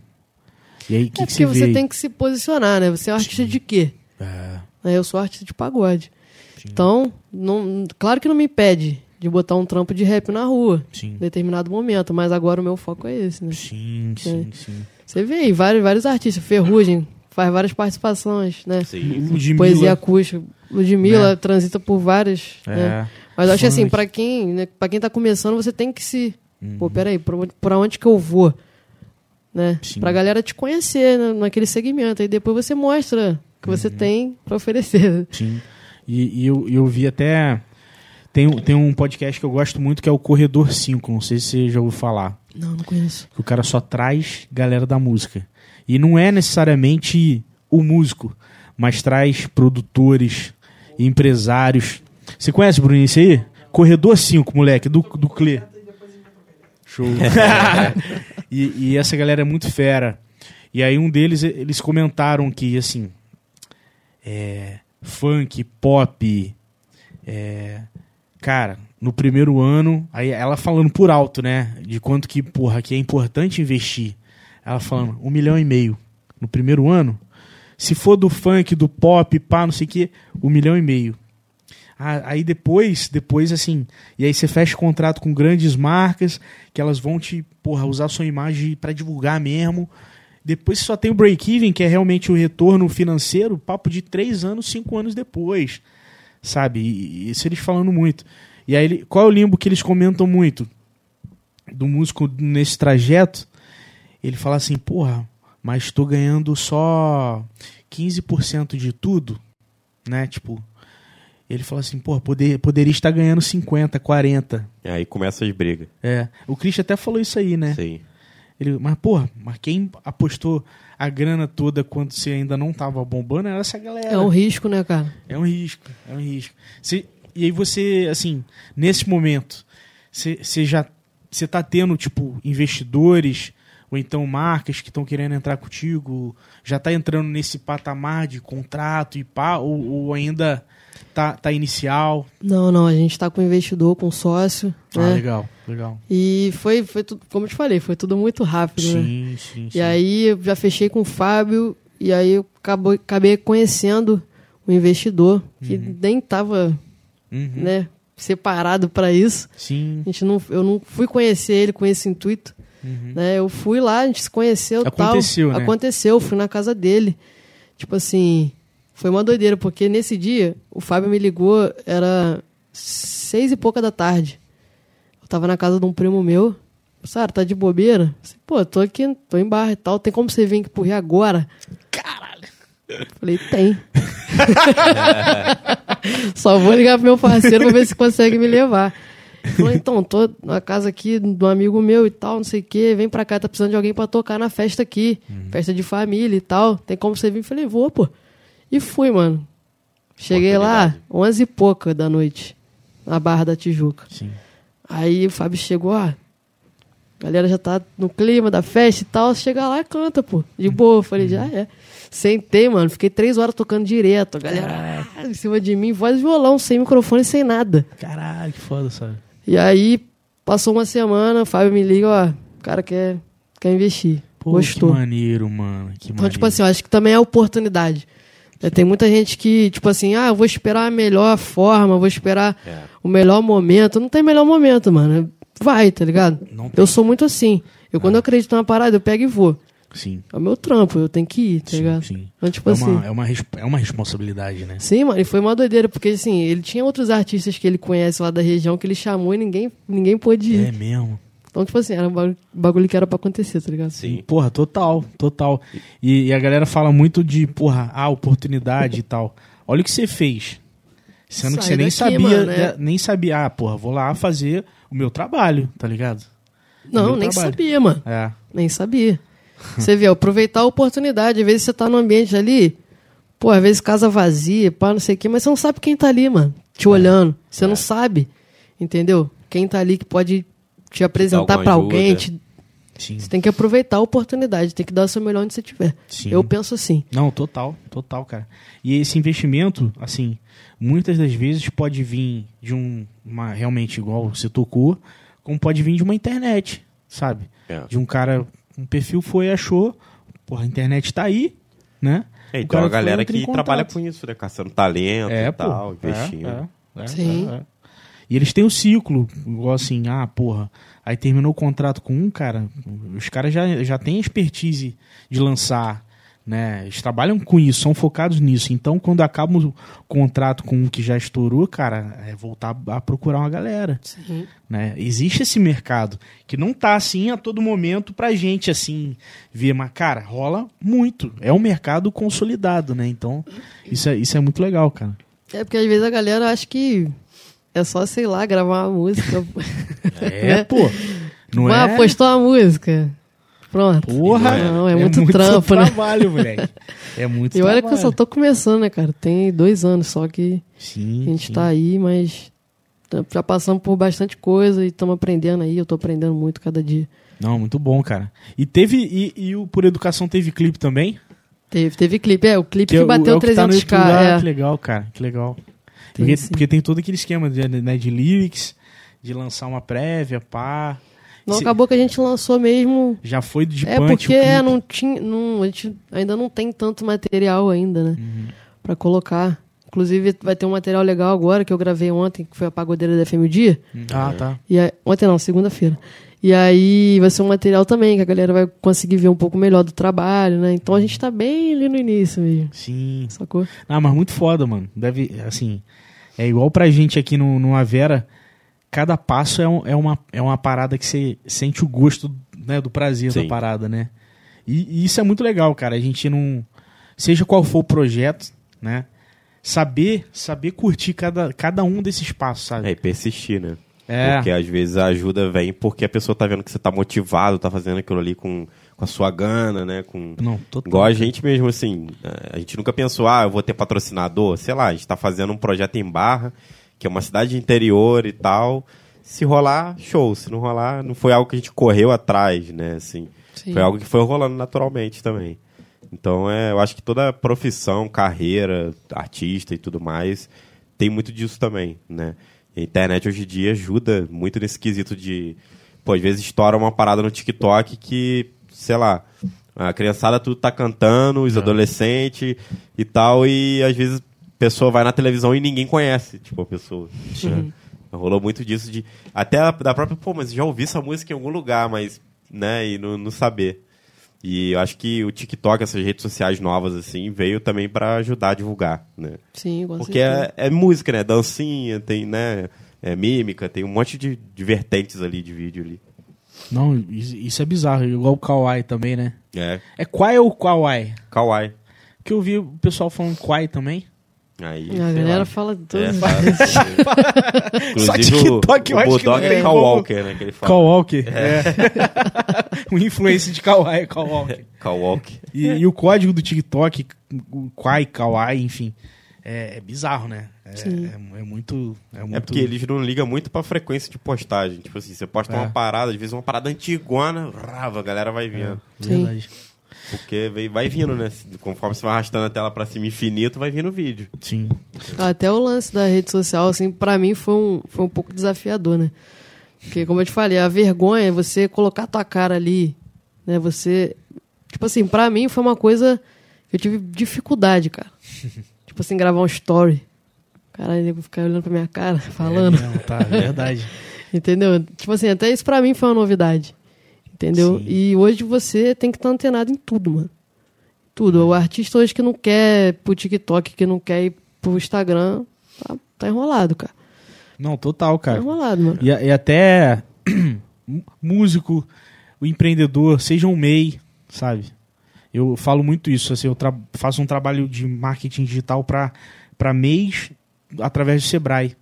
E aí, que,
é
que você
porque
vê?
você tem que se posicionar, né? Você é artista de quê?
É,
Né, Eu sou artista de pagode.
sim,
Então, não, claro que não me impede de botar um trampo de rap na rua
sim,
em determinado momento, mas agora o meu foco é esse, né?
sim, sim, sim.
Você vê aí vários, vários artistas, Ferrugem faz várias participações, né?
Sim.
Ludmilla,
Poesia acústica, Ludmilla
Né?
transita por várias, né?
é,
Mas eu acho que assim, pra quem, né, pra quem tá começando, você tem que se,
uhum,
pô, peraí, pra onde, pra onde que eu vou? Né?
Sim.
Pra galera te conhecer né, naquele segmento, aí depois você mostra o que
Uhum.
você tem pra oferecer.
sim. E, e eu, eu vi até. Tem, um- tem um podcast que eu gosto muito que é o Corredor 5, não sei se você já ouviu falar.
Não, não conheço.
que o cara só traz galera da música. E não é necessariamente o músico, mas traz produtores, empresários. Você conhece, Bruninho, isso aí? Corredor 5, moleque, do, do Clê. Show. e, e essa galera é muito fera. E aí um deles, eles comentaram que, assim, é, funk, pop, é, cara, no primeiro ano, aí ela falando por alto, né, de quanto que, porra, que é importante investir. Ela falando, um milhão e meio no primeiro ano. Se for do funk, do pop, pá, não sei o que, um milhão e meio. Ah, aí depois, depois assim, e aí você fecha contrato com grandes marcas, que elas vão te, porra, usar sua imagem pra divulgar mesmo. Depois só tem o break-even, que é realmente o retorno financeiro, papo de três anos, cinco anos depois. Sabe? E, isso eles falando muito. E aí, ele- qual é o limbo que eles comentam muito? Do músico nesse trajeto, ele fala assim, porra, mas estou ganhando só 15% de tudo, né? Tipo, ele fala assim, porra, poder, poderia estar ganhando 50, 40.
E aí começa as brigas.
É, o Christian até falou isso aí, né?
Sim.
Ele, mas, porra, mas quem apostou a grana toda quando você ainda não tava bombando era essa galera.
É um risco, né, cara?
É um risco, é um risco. Você- e aí você, assim, nesse momento, você você já você tá tendo, tipo, investidores ou então marcas que estão querendo entrar contigo, já tá entrando nesse patamar de contrato e pá, ou, ou ainda tá, tá inicial?
Não, não, a gente tá com investidor, com sócio,
Ah,
né?
legal, legal.
E foi, foi tudo, como eu te falei, foi tudo muito rápido, né?
Sim, sim, sim.
E aí eu já fechei com o Fábio, e aí eu acabou, acabei conhecendo o investidor, que nem tava,
Uhum,
né, separado para isso.
Sim.
A gente não, eu não fui conhecer ele com esse intuito,
Uhum.
né? Eu fui lá, a gente se conheceu
Aconteceu,
tal.
né?
Aconteceu, fui na casa dele. Tipo assim, foi uma doideira, porque nesse dia o Fábio me ligou, era seis e pouca da tarde. Eu tava na casa de um primo meu. Sara, tá de bobeira? Falei, Pô, tô aqui, tô em barra e tal. Tem como você vir aqui pro Rio agora?
Caralho.
Falei, tem. Só vou ligar pro meu parceiro pra ver se consegue me levar. Ele Falou, então, tô na casa aqui de um amigo meu e tal, não sei o quê. Vem pra cá, tá precisando de alguém pra tocar na festa aqui. Festa de família e tal. Tem como você vir? Falei, vou, pô. E fui, mano. Cheguei lá,
Oportunidade.
onze e pouca da noite, na Barra da Tijuca.
Sim.
Aí o Fábio chegou, ó. A galera já tá no clima da festa e tal. Chega lá e canta, pô. De boa. Eu Falei, já é. Sentei, mano. Fiquei três horas tocando direto. A galera ah, em cima de mim, voz e violão, sem microfone, sem nada.
Caralho, que foda, sabe?
E aí, Passou uma semana, o Fábio me liga, ó, o cara quer, quer investir.
Pô,
Gostou.
que maneiro, mano. Que
Então,
maneiro.
tipo assim, eu acho que também é oportunidade. É, Tem muita gente que, tipo assim, ah, eu vou esperar a melhor forma, vou esperar
É.
o melhor momento. Não tem melhor momento, mano. Vai, tá ligado? Eu sou muito assim. Eu, quando eu acredito numa parada, eu pego e vou.
Sim.
É o meu trampo, eu tenho que ir, tá
Sim,
ligado?
sim.
Então, tipo
é,
assim.
uma, é, uma, é uma responsabilidade, né?
Sim, mano, e foi uma doideira, porque assim, ele tinha outros artistas que ele conhece lá da região que ele chamou e ninguém, ninguém pôde ir.
É mesmo.
Então, tipo assim, era um bagulho- que era pra acontecer, tá ligado?
Sim.
Porra, total, total. E, e a galera fala muito de, porra, ah, oportunidade e tal. Olha o que você fez. Sendo que
Sai
você nem
daqui,
sabia,
mano, é.
né, nem sabia, ah, porra, vou lá fazer o meu trabalho, tá ligado?
Não, nem
trabalho.
sabia, mano.
É.
Nem sabia. Você vê, aproveitar a oportunidade. Às vezes você tá no ambiente ali, pô, às vezes casa vazia, pá, não sei o quê, mas você não sabe quem tá ali, mano,
É.
te olhando. Você não sabe, entendeu? Quem tá ali que pode te apresentar
ajuda.
alguém. te-
Sim.
Você tem que aproveitar a oportunidade, tem que dar o seu melhor onde você estiver.
Sim.
Eu penso assim.
Não, total, total, cara. E esse investimento, assim, muitas das vezes pode vir de um, uma, realmente igual você tocou, como pode vir de uma internet, sabe?
É.
De um cara, um perfil foi, achou, porra, a internet tá aí, né?
É,
O
então
cara
a galera que trabalha com isso, né? Caçando talento
É,
e
pô.
tal, investindo.
É, é, é,
Sim.
E eles têm o ciclo, igual assim, ah, porra, aí terminou o contrato com um cara, os caras já, já têm expertise de lançar, né? Eles trabalham com isso, são focados nisso. Então, quando acaba o contrato com um que já estourou, cara, é voltar a procurar uma galera,
Sim.
né? Existe esse mercado que não tá assim a todo momento pra gente assim ver, mas cara, rola muito. É um mercado consolidado, né? Então, isso é, isso é muito legal, cara.
É porque às vezes a galera acha que é só, sei lá, gravar uma música.
É, pô. Não
ah,
é?
postou uma música. Pronto.
Porra,
Não, é, muito, trampo, né?
trabalho, moleque. É muito
E olha
trabalho.
que eu só tô começando, né, cara? Tem dois anos só que
Sim,
a gente
sim.
tá aí, mas já passamos por bastante coisa e estamos aprendendo aí. Eu tô aprendendo muito cada dia.
Não, muito bom, cara. E teve e, e o Por Educação teve clipe também?
Teve, teve clipe, é, o clipe que,
é o-
bateu
é o que tá no
300k.
YouTube. Ah,
é.
Que legal, cara. Que legal.
Tem
Porque,
sim.
porque tem todo aquele esquema de, né, de lyrics, de lançar uma prévia, pá.
Não,
Se-
acabou que a gente lançou mesmo.
Já foi de
é
punch
porque é, não tinha, não, a gente ainda não tem tanto material ainda, né?
Uhum.
Pra colocar. Inclusive vai ter um material legal agora que eu gravei ontem, que foi a pagodeira da FM Dia.
Ah, tá.
E aí, ontem não, segunda-feira. E aí vai ser um material também que a galera vai conseguir ver um pouco melhor do trabalho, né? Então a gente tá bem ali no início mesmo.
Sim.
Sacou?
Ah, mas muito foda, mano. Deve, assim, é igual pra gente aqui no, no Avera, cada passo é, um- é, uma, é uma parada que você sente o gosto né, do prazer da
Sim.
parada, né? E, e isso é muito legal, cara. A gente não. Seja qual for o projeto, né? Saber, saber curtir cada, cada um desses passos, sabe?
É, e persistir, né?
É.
Porque às vezes a ajuda vem porque a pessoa tá vendo que você tá motivado, tá fazendo aquilo ali com, com a sua gana, né? Com...
Não, total.
Igual a gente mesmo, assim, eh, a gente nunca pensou, ah, eu vou ter patrocinador. Sei lá, a gente tá fazendo um projeto em Barra, que é uma cidade interior e tal. Se rolar, show. Se não rolar, não foi algo que a gente correu atrás, né? Assim,
Sim.
foi algo que foi rolando naturalmente também. Então, é, eu acho que toda profissão, carreira, artista e tudo mais, tem muito disso também, né? A internet hoje em dia ajuda muito nesse quesito de... Pô, às vezes estoura uma parada no TikTok que, sei lá, a criançada tudo tá cantando, os adolescentes e tal, e às vezes a pessoa vai na televisão e ninguém conhece, tipo, a pessoa. né? Rolou muito disso de... Até a- da própria, pô, mas já ouvi essa música em algum lugar, mas, né, e não, não saber. E eu acho que o TikTok, essas redes sociais novas, assim, veio também pra ajudar a divulgar, né?
Sim, com
Porque é, é música, né? Dancinha, tem, né? É mímica, tem um monte de, de vertentes ali de vídeo ali.
Não, isso é bizarro. Igual o Kawaii também, né?
É,
É Kwai ou Kawaii?
kawaii.
Que eu vi o pessoal falando Kwai também.
Aí,
A galera
lá.
fala
É,
todos.
tá.
Só
Inclusive o,
TikTok eu
o
acho que
é Cal. Walker, né? Que ele fala.
Kawalker. É. o influencer de Kawaii é.
Cal Walker.
E, e o código do TikTok, o Kwai, Kawaii, enfim, é, é bizarro, né? É, é- é muito. É, muito...
É porque eles não ligam muito pra frequência de postagem. Tipo assim, você posta
É.
uma parada, às vezes uma parada antigona, rava, a galera vai vendo.
Sim.
Verdade.
Porque vai vindo, né? Conforme você vai arrastando a tela pra cima infinito, vai vindo o vídeo.
Sim.
Até o lance da rede social, assim, pra mim foi um, foi um pouco desafiador, né? Porque, como eu te falei, a vergonha é você colocar a tua cara ali, né? Você... Tipo assim, pra mim foi uma coisa que eu tive dificuldade, cara. tipo assim, gravar um story. Caralho, nego ficar olhando pra minha cara, falando.
É, mesmo, tá, é verdade.
Entendeu? Tipo assim, até isso pra mim foi uma novidade. Entendeu?
Sim.
E hoje você tem que estar antenado em tudo, mano. Tudo. O artista hoje que não quer pro TikTok, que não quer ir pro Instagram, tá, tá enrolado, cara.
Não, total,
Tá
cara.
enrolado, mano.
E, e até músico, o empreendedor, seja um MEI, sabe? Eu falo muito isso, assim, eu faço um trabalho de marketing digital para para MEIs através do Sebrae.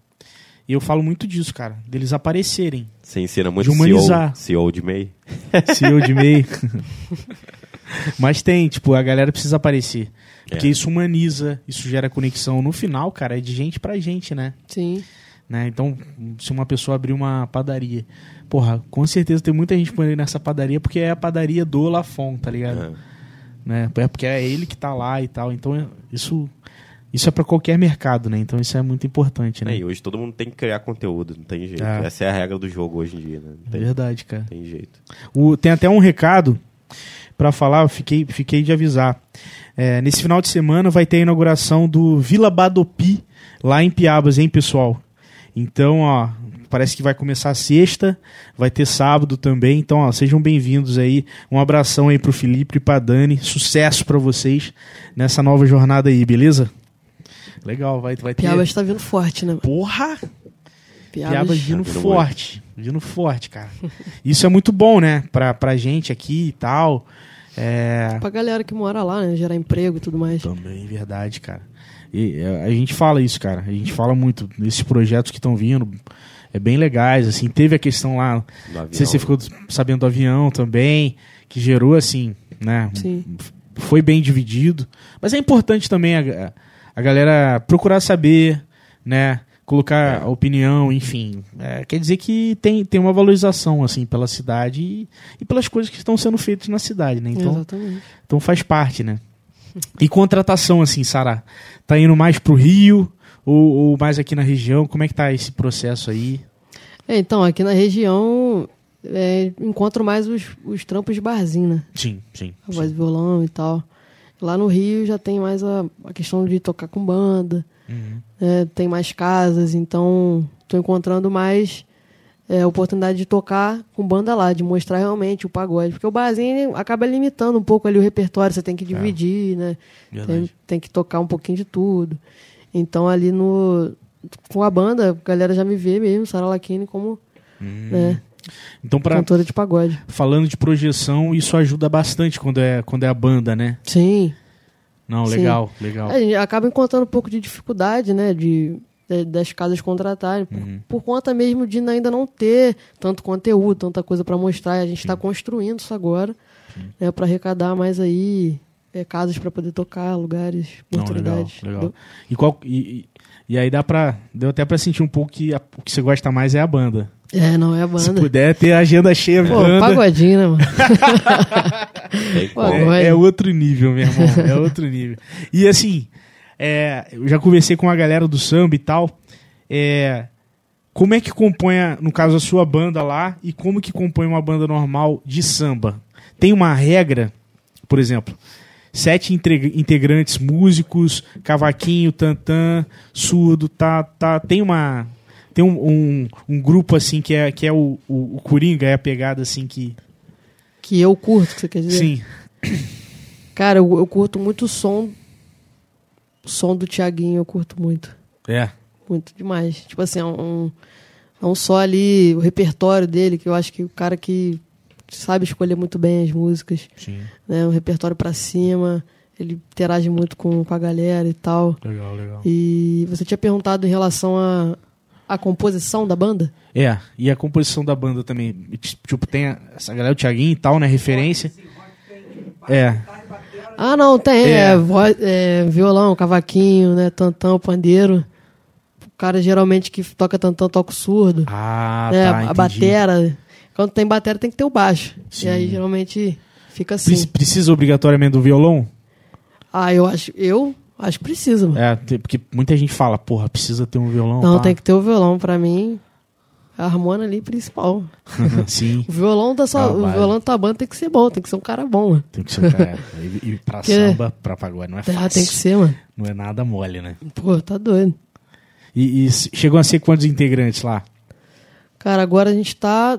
E eu falo muito disso, cara, deles aparecerem.
Você ensina muito
De humanizar.
CEO, CEO de MEI.
CEO de MEI. Mas tem, tipo, a galera precisa aparecer. Porque
É.
isso humaniza, isso gera conexão. No final, cara, é de gente pra gente, né?
Sim.
né? Então, se uma pessoa abrir uma padaria, porra, com certeza tem muita gente por aí nessa padaria porque é a padaria do Lafon, tá ligado?
É.
Né? É porque é ele que tá lá e tal. Então, isso isso é pra qualquer mercado, né? Então, isso é muito importante, né?
É, e hoje todo mundo tem que criar conteúdo, não tem jeito.
É.
Essa é a regra do jogo hoje em dia, né? Não
É
tem,
verdade, cara.
tem jeito.
O- tem até um recado pra falar, eu fiquei, fiquei de avisar. É, nesse final de semana vai ter a inauguração do Vila Badopi, lá em Piabas, hein, pessoal? Então, ó, parece que vai começar sexta, vai ter sábado também. Então, ó, sejam bem-vindos aí. Um abração aí pro Felipe e pra Dani. Sucesso pra vocês nessa nova jornada aí, beleza? Legal, vai, vai ter.
Piabas tá vindo forte, né?
Porra!
Piabas.
Piabas vindo
Tá
forte. Vindo forte, cara. Isso é muito bom, né? Pra, pra gente aqui e tal. É.
Pra galera que mora lá, né? Gerar emprego e tudo mais.
Também, verdade, cara. E é, a gente fala isso, cara. A gente fala muito nesses projetos que estão vindo. É bem legais, assim. Teve a questão lá. Não sei se você ficou sabendo do avião também, que gerou, assim, né?
Sim.
Foi bem dividido. Mas é importante também a, a galera procurar saber, né? Colocar a opinião, enfim. É, quer dizer que tem, tem uma valorização, assim, pela cidade e, e pelas coisas que estão sendo feitas na cidade, né? Então,
Exatamente.
então faz parte, né? E contratação, assim, Sara? Tá indo mais pro Rio ou, ou mais aqui na região? Como é que tá esse processo aí?
É, então, aqui na região é, encontro mais os, os trampos de barzinho, né?
Sim, sim.
A voz e violão e tal. Lá no Rio já tem mais a, a questão de tocar com banda,
Uhum.
né? tem mais casas, então tô encontrando mais é, oportunidade de tocar com banda lá, de mostrar realmente o pagode. Porque o barzinho acaba limitando um pouco ali o repertório, você tem que dividir, né? Tem, tem que tocar um pouquinho de tudo. Então ali no. Com a banda, a galera já me vê mesmo, Sara Laquine, como
Hum.
né,
Então, pra,
cantora de pagode.
falando de projeção, isso ajuda bastante quando é, quando é a banda, né?
Sim.
Não,
Sim.
legal, legal.
É, a gente acaba encontrando um pouco de dificuldade, né? De, de- das casas contratarem, por,
Uhum.
por conta mesmo de ainda não ter tanto conteúdo, tanta coisa para mostrar. A gente está construindo isso agora, né? Para arrecadar mais aí é, casas para poder tocar, lugares,
Não, legal,
oportunidades.
legal. E, qual, e, e, aí dá pra. Deu até pra sentir um pouco que a- o que você gosta mais é a banda.
É, não é a
Se
banda.
puder ter a agenda cheia,
Pô,
banda.
pagodinho, né, mano?
É, é outro nível, meu irmão. É outro nível. E assim, é, eu já conversei com a galera do samba e tal. É, como é que compõe, no caso, a sua banda lá e como que compõe uma banda normal de samba? Tem uma regra, por exemplo, sete integrantes, músicos, cavaquinho, tantã, surdo, tá, tá. Tem uma. Tem um, um, um grupo assim que é, que é o, o, o Coringa, é a pegada assim que.
que eu curto, que você quer dizer?
Sim.
Cara, eu, eu curto muito o som. O som do Thiaguinho, eu curto muito.
É.
Muito demais. Tipo assim, é um, é um só ali, o repertório dele, que eu acho que o cara que sabe escolher muito bem as músicas,
Sim.
né? Um repertório pra cima, ele interage muito com, com a galera e tal.
Legal, legal.
E você tinha perguntado em relação à a, composição da banda?
É, e a composição da banda também. Tipo, tem a- essa galera, o Thiaguinho e tal, né? Referência. É.
Ah, não, tem.
É.
É. voz- é, violão, cavaquinho, né? Tantão, pandeiro. O cara geralmente que toca tantão toca o surdo.
Ah,
né?
tá.
a
entendi.
batera. Quando tem batera tem que ter o baixo.
Sim.
E aí geralmente fica assim.
Preci- Precisa obrigatoriamente do violão?
Ah, eu acho, eu acho que precisa, mano.
É, porque muita gente fala, porra, precisa ter um violão.
não,
pá.
tem que ter o violão pra mim. É a harmona ali principal.
Sim.
O violão da sua,
Ah,
o
vai.
violão da tua banda tem que ser bom, tem que ser um cara bom, mano.
Tem que ser um cara. E, e pra
Que-
samba, pra pagode, não é fácil.
Ah, tem que ser, mano.
Não é nada mole, né?
Pô, tá doido.
E, e chegou a ser quantos integrantes lá?
Cara, agora a gente tá.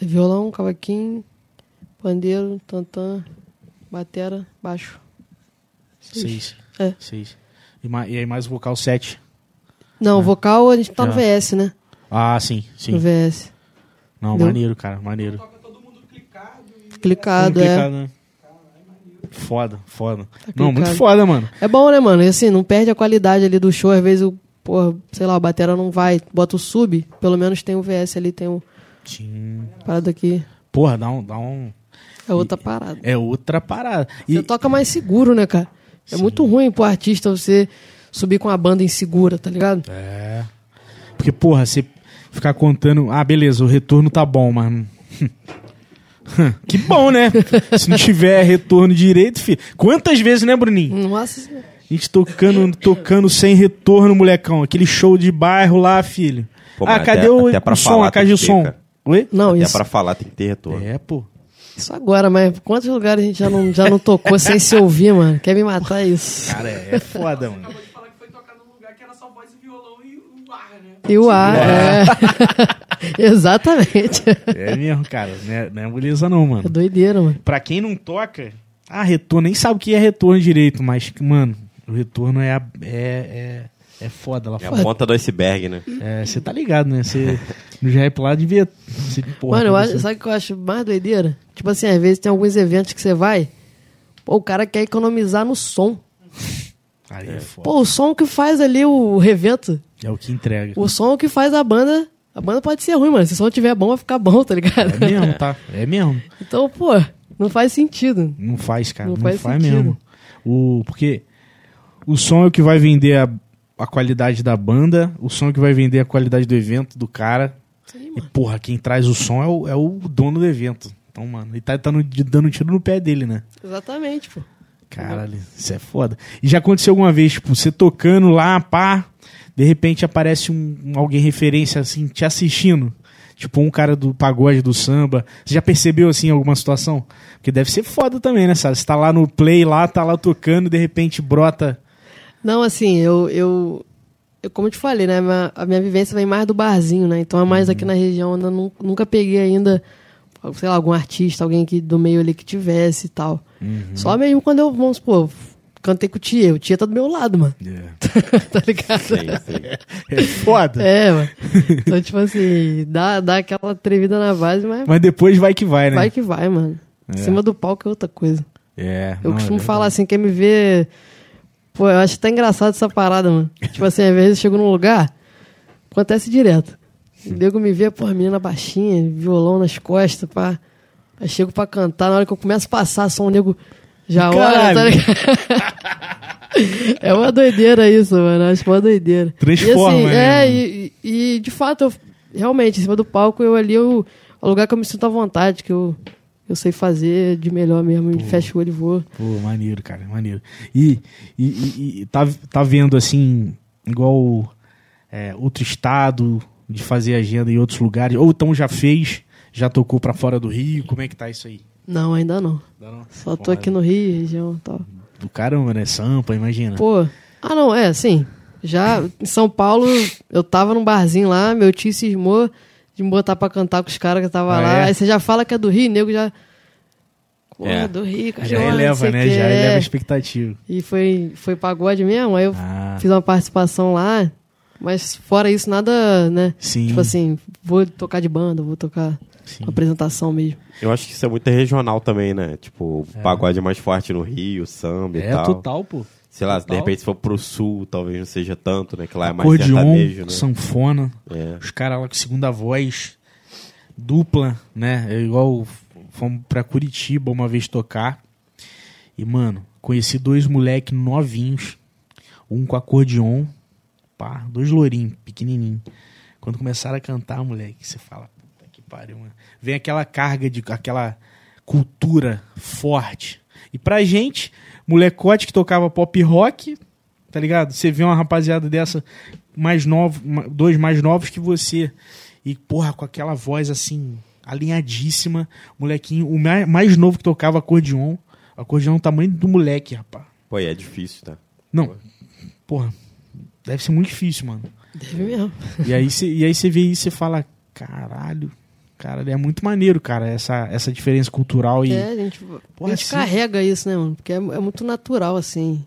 é Violão, cavaquinho, pandeiro, tantã, batera, baixo.
Seis.
É.
Seis. E, e aí mais o vocal sete.
Não, vocal a gente tá no. VS, né?
Ah, sim, sim.
No VS.
Não,
Deu.
maneiro, cara, maneiro.
Toca todo mundo clicado e
Clicado, é.
Complicado, né? Foda, foda. Não, muito
clicado.
foda, mano.
É bom, né, mano? E assim, não perde a qualidade ali do show. Às vezes, o, porra, sei lá, a batera não vai, bota o sub, pelo menos tem o VS ali, tem um
Sim.
parada aqui.
Porra, dá um, dá um.
É outra parada.
É outra parada. E,
Você toca mais seguro, né, cara? É muito ruim pro artista você subir com a banda insegura, tá ligado?
É. Porque, porra, você ficar contando. Ah, beleza, o retorno tá bom, mas. que bom, né? Se não tiver retorno direito, filho. Quantas vezes, né, Bruninho?
Nossa,
A gente tocando, tocando sem retorno, molecão. Aquele show de bairro lá, filho.
Pô,
ah, cadê
até-
o,
até pra
o som?
falar
A caixa de som. Oi?
não,
Até
isso,
pra falar tem que ter retorno.
É, pô.
Isso agora, mas quantos lugares a gente já não, já não tocou sem se ouvir, mano? Quer me matar isso?
Cara, é foda, mano.
acabou de falar que foi tocar num lugar que era só voz e violão e o ar, né?
E o ar, é. Exatamente.
É mesmo, cara. Não é, não é moleza, não,
É
mano.
doideira, mano.
Pra quem não toca, ah, retorno, nem sabe o que é retorno direito, mas, mano, o retorno é, a- é, é, é foda lá
É a
fora.
ponta do iceberg, né?
Você tá ligado, né? Você no rap lá devia. Cê, porra,
Mano, eu acho, sabe o que eu acho mais doideira? Tipo assim, às vezes tem alguns eventos que você vai, pô, o cara quer economizar no som.
Aí é foda.
Pô, o som que faz ali o revento,
É o que entrega.
o som que faz a banda. A banda pode ser ruim, mano. Se o som tiver bom, vai ficar bom, tá ligado?
É mesmo, tá? É mesmo.
Então, pô, não faz sentido.
Não faz, cara. Não,
Não
faz,
faz sentido.
mesmo. O, porque o som é o que vai vender a, a qualidade da banda, o som é que vai vender a qualidade do evento, do cara. E, porra, quem traz o som é o, é o dono do evento. Então, mano, ele tá, tá no- dando um tiro no pé dele, né?
Exatamente, pô.
Caralho, isso é foda. E já aconteceu alguma vez, tipo, você tocando lá, pá, de repente aparece um, alguém referência, assim, te assistindo. Tipo, um cara do pagode, do samba. Você já percebeu, assim, alguma situação? Porque deve ser foda também, né, sabe? Você tá lá no play, lá, tá lá tocando, e de repente brota...
Não, assim, eu, eu, eu como eu te falei, né? A minha, vivência vem mais do barzinho, né? Então é mais aqui na região, eu ainda nu- nunca peguei ainda, sei lá, algum artista, alguém que, do meio ali que tivesse e tal. Só mesmo quando eu, vamos supor, cantei com o Tia, o Tia tá do meu lado, mano. tá ligado?
Sei, sei.
É foda.
É, mano. Então, tipo assim, dá, dá aquela trevida na base, mas
Mas depois vai que vai, né?
vai que vai, mano. Em
É.
cima do palco é outra coisa.
É.
Eu
não,
costumo
é
falar assim, quem me vê. Pô, eu acho até engraçado essa parada, mano. tipo assim, às vezes eu chego num lugar, acontece direto. O nego me vê, pô, menina baixinha, violão nas costas, pá. Aí chego pra cantar, na hora que eu começo a passar, só um nego já olha, tá ligado? é uma doideira isso, mano. Acho uma doideira.
Transforma,
e, assim,
né,
É, e, e, e, de fato, eu, realmente, em cima do palco, eu ali, eu, é o lugar que eu me sinto à vontade, que eu, eu sei fazer de melhor mesmo. E fecho o olho e vou.
Pô, maneiro, cara, maneiro. E, e, e- e tá, tá vendo, assim, igual é, outro estado de fazer agenda em outros lugares? Ou então já fez, já tocou pra fora do Rio? Como é que tá isso aí?
Não, ainda não.
Dá não?
Só tô aqui no Rio, região tal.
Do caramba, né? Sampa, imagina.
Pô, ah não, é, assim, já em São Paulo, eu tava num barzinho lá, meu tio cismou de me botar pra cantar com os caras que tava
Ah,
lá.
é?
Aí você já fala que é do Rio, nego já... Pô,
É.
do Rio, cara.
já
não
eleva, né? Já
É.
eleva a expectativa.
E foi, foi pagode mesmo, aí eu
Ah,
fiz uma participação lá, mas fora isso, nada, né?
sim.
Tipo assim, vou tocar de banda, vou tocar
sim.
apresentação mesmo.
Eu acho que isso é muito regional também, né? Tipo, o pagode é mais forte no Rio, samba e
É,
tal.
total, pô.
Sei lá, de repente se for pro sul, talvez não seja tanto, né? Que lá é mais
Acordeon,
sertanejo, né?
sanfona.
É.
Os caras lá com segunda voz, dupla, né? É igual fomos pra Curitiba uma vez tocar. E, mano, conheci dois moleques novinhos. Um com acordeon, pá, dois lourinhos, pequenininho. Quando começaram a cantar, moleque, você fala, puta que pariu, mano. Vem aquela carga de aquela cultura forte. E pra gente, molecote que tocava pop rock, tá ligado? Você vê uma rapaziada dessa mais novos, ma- dois mais novos que você. E, porra, com aquela voz assim, alinhadíssima. Molequinho, o mais, mais novo que tocava acordeon. Acordeon é o tamanho do moleque, rapaz.
Pô, e é difícil, tá?
Não, porra, deve ser muito difícil, mano.
Deve mesmo.
E aí você e aí você vê isso e fala, caralho, cara, é muito maneiro, cara, essa, essa diferença cultural e.
É, a gente,
Porra,
a gente
sim.
carrega isso, né, mano? Porque é, é muito natural, assim.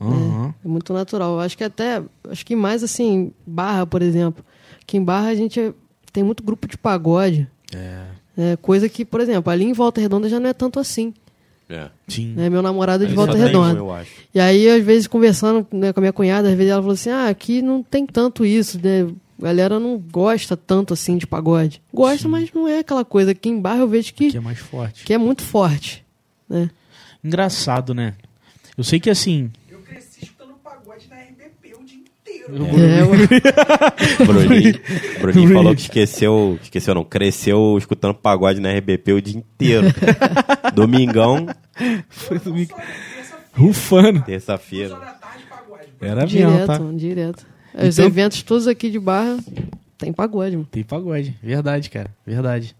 Aham.
É muito natural. Acho que até. Acho que mais assim, Barra, por exemplo. Aqui em Barra a gente é- tem muito grupo de pagode.
É.
É, coisa que, por exemplo, ali em Volta Redonda já não é tanto assim.
É.
Sim.
Né? Meu namorado é de Volta Redonda.
eu acho.
E aí, às vezes, conversando né, com a minha cunhada, às vezes ela falou assim: ah, aqui não tem tanto isso, né? A galera não gosta tanto assim de pagode. Gosta,
Sim.
mas não é aquela coisa. Aqui em Barra eu vejo que,
Que é mais forte.
que é muito forte. Né?
Engraçado, né? Eu sei que assim.
Eu cresci escutando pagode na RBP o dia inteiro. Né?
É, ué.
Bruninho, Bruninho falou que esqueceu, esqueceu não, cresceu escutando pagode na RBP o dia inteiro. Domingão,
Foi domingo. Rufando.
terça-feira.
Era mesmo,
direto,
tá?
direto. Os
Então-
eventos todos aqui de Barra tem pagode, mano.
Tem pagode. Verdade, cara. Verdade.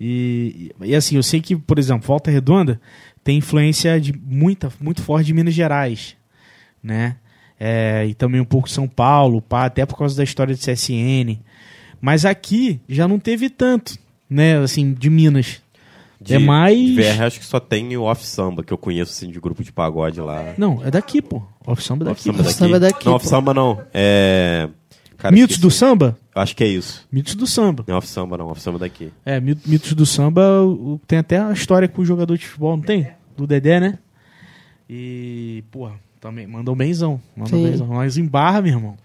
E, e assim, eu sei que, por exemplo, Volta Redonda tem influência de muita, muito forte de Minas Gerais, né? É, e também um pouco São Paulo, pá, até por causa da história de CSN. Mas aqui já não teve tanto, né? Assim, de Minas.
De,
É mais-
de VR, acho que só tem o Off Samba, que eu conheço assim, de grupo de pagode lá.
Não, é daqui, pô. Off Samba é
Off
daqui.
Samba.
Off Samba é daqui,
Não, Off. Samba não. É. Cara,
Mitos do samba?
Eu Acho que é isso.
Mitos do samba.
Não é Off Samba não, Off Samba daqui.
É, mi- mitos do samba o- tem até a história com o jogador de futebol, não tem? Do Dedé, né? E, porra, também mandou benzão. Mandou
Sim.
benzão. Nós em barra, meu irmão.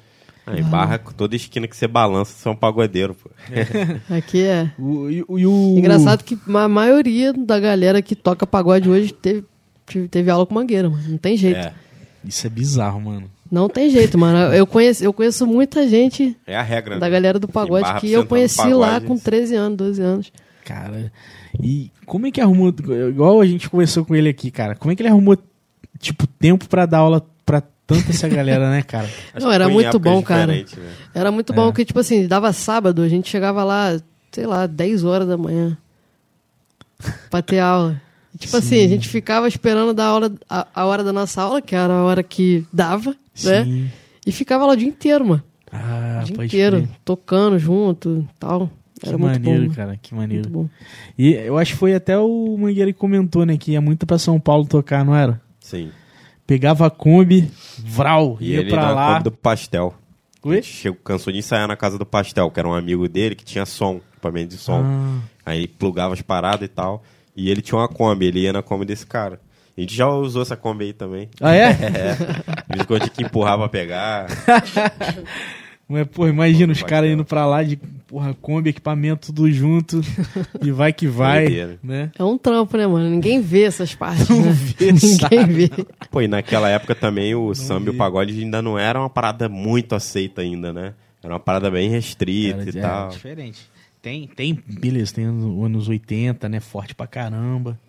Ah, em Barra, toda esquina que você balança, você é um pagodeiro, pô.
Aqui é.
O, e, o- e o-
Engraçado que a maioria da galera que toca pagode hoje teve, teve aula com mangueira, mano. Não tem jeito.
É,
Isso é bizarro, mano.
Não tem jeito, mano. Eu conheço, eu conheço muita gente
é a regra.
da
né?
galera do pagode que eu conheci lá
pagode,
com 13 anos, 12 anos.
Cara, e como é que arrumou. Igual a gente conversou com ele aqui, cara. Como é que ele arrumou, tipo, tempo pra dar aula pra tanta essa galera, né, cara?
Não,
que
era muito bom, cara.
né?
Era muito
É.
bom, que, tipo assim, dava sábado, a gente chegava lá, sei lá, 10 horas da manhã pra ter aula. E, tipo assim, a gente ficava esperando dar aula, a, a hora da nossa aula, que era a hora que dava, né?
Sim.
E ficava lá o dia inteiro, mano.
Ah,
o dia
pode
inteiro,
crer.
tocando junto tal.
Que
Era muito
maneiro,
bom.
cara. Que maneiro.
Muito bom.
E eu acho que foi até o Mangueira que comentou, né? Que ia muito pra São Paulo tocar, não era?
Sim.
Pegava a Kombi, vral,
E
ia
ele
pra lá.
Kombi do Pastel.
Oi?
Chegou, cansou de ensaiar na casa do Pastel, que era um amigo dele que tinha som, equipamento de som.
Ah,
Aí ele plugava as paradas e tal. E ele tinha uma Kombi, ele ia na Kombi desse cara. A gente já usou essa Kombi aí também.
Ah, é?
Em quando tinha que empurrar pra pegar.
Mas, pô, imagina os caras indo pra lá de, porra, Kombi, equipamento, tudo junto. e vai que vai, né?
É um trampo, né, mano? Ninguém vê essas partes,
Não
né?
vê, sabe?
Ninguém vê.
Pô, e naquela época também o samba e o pagode ainda não era uma parada muito aceita ainda, né? Era uma parada bem restrita
Era-
e
era
tal.
diferente. Tem, tem, beleza, tem anos, anos 80, né? Forte pra caramba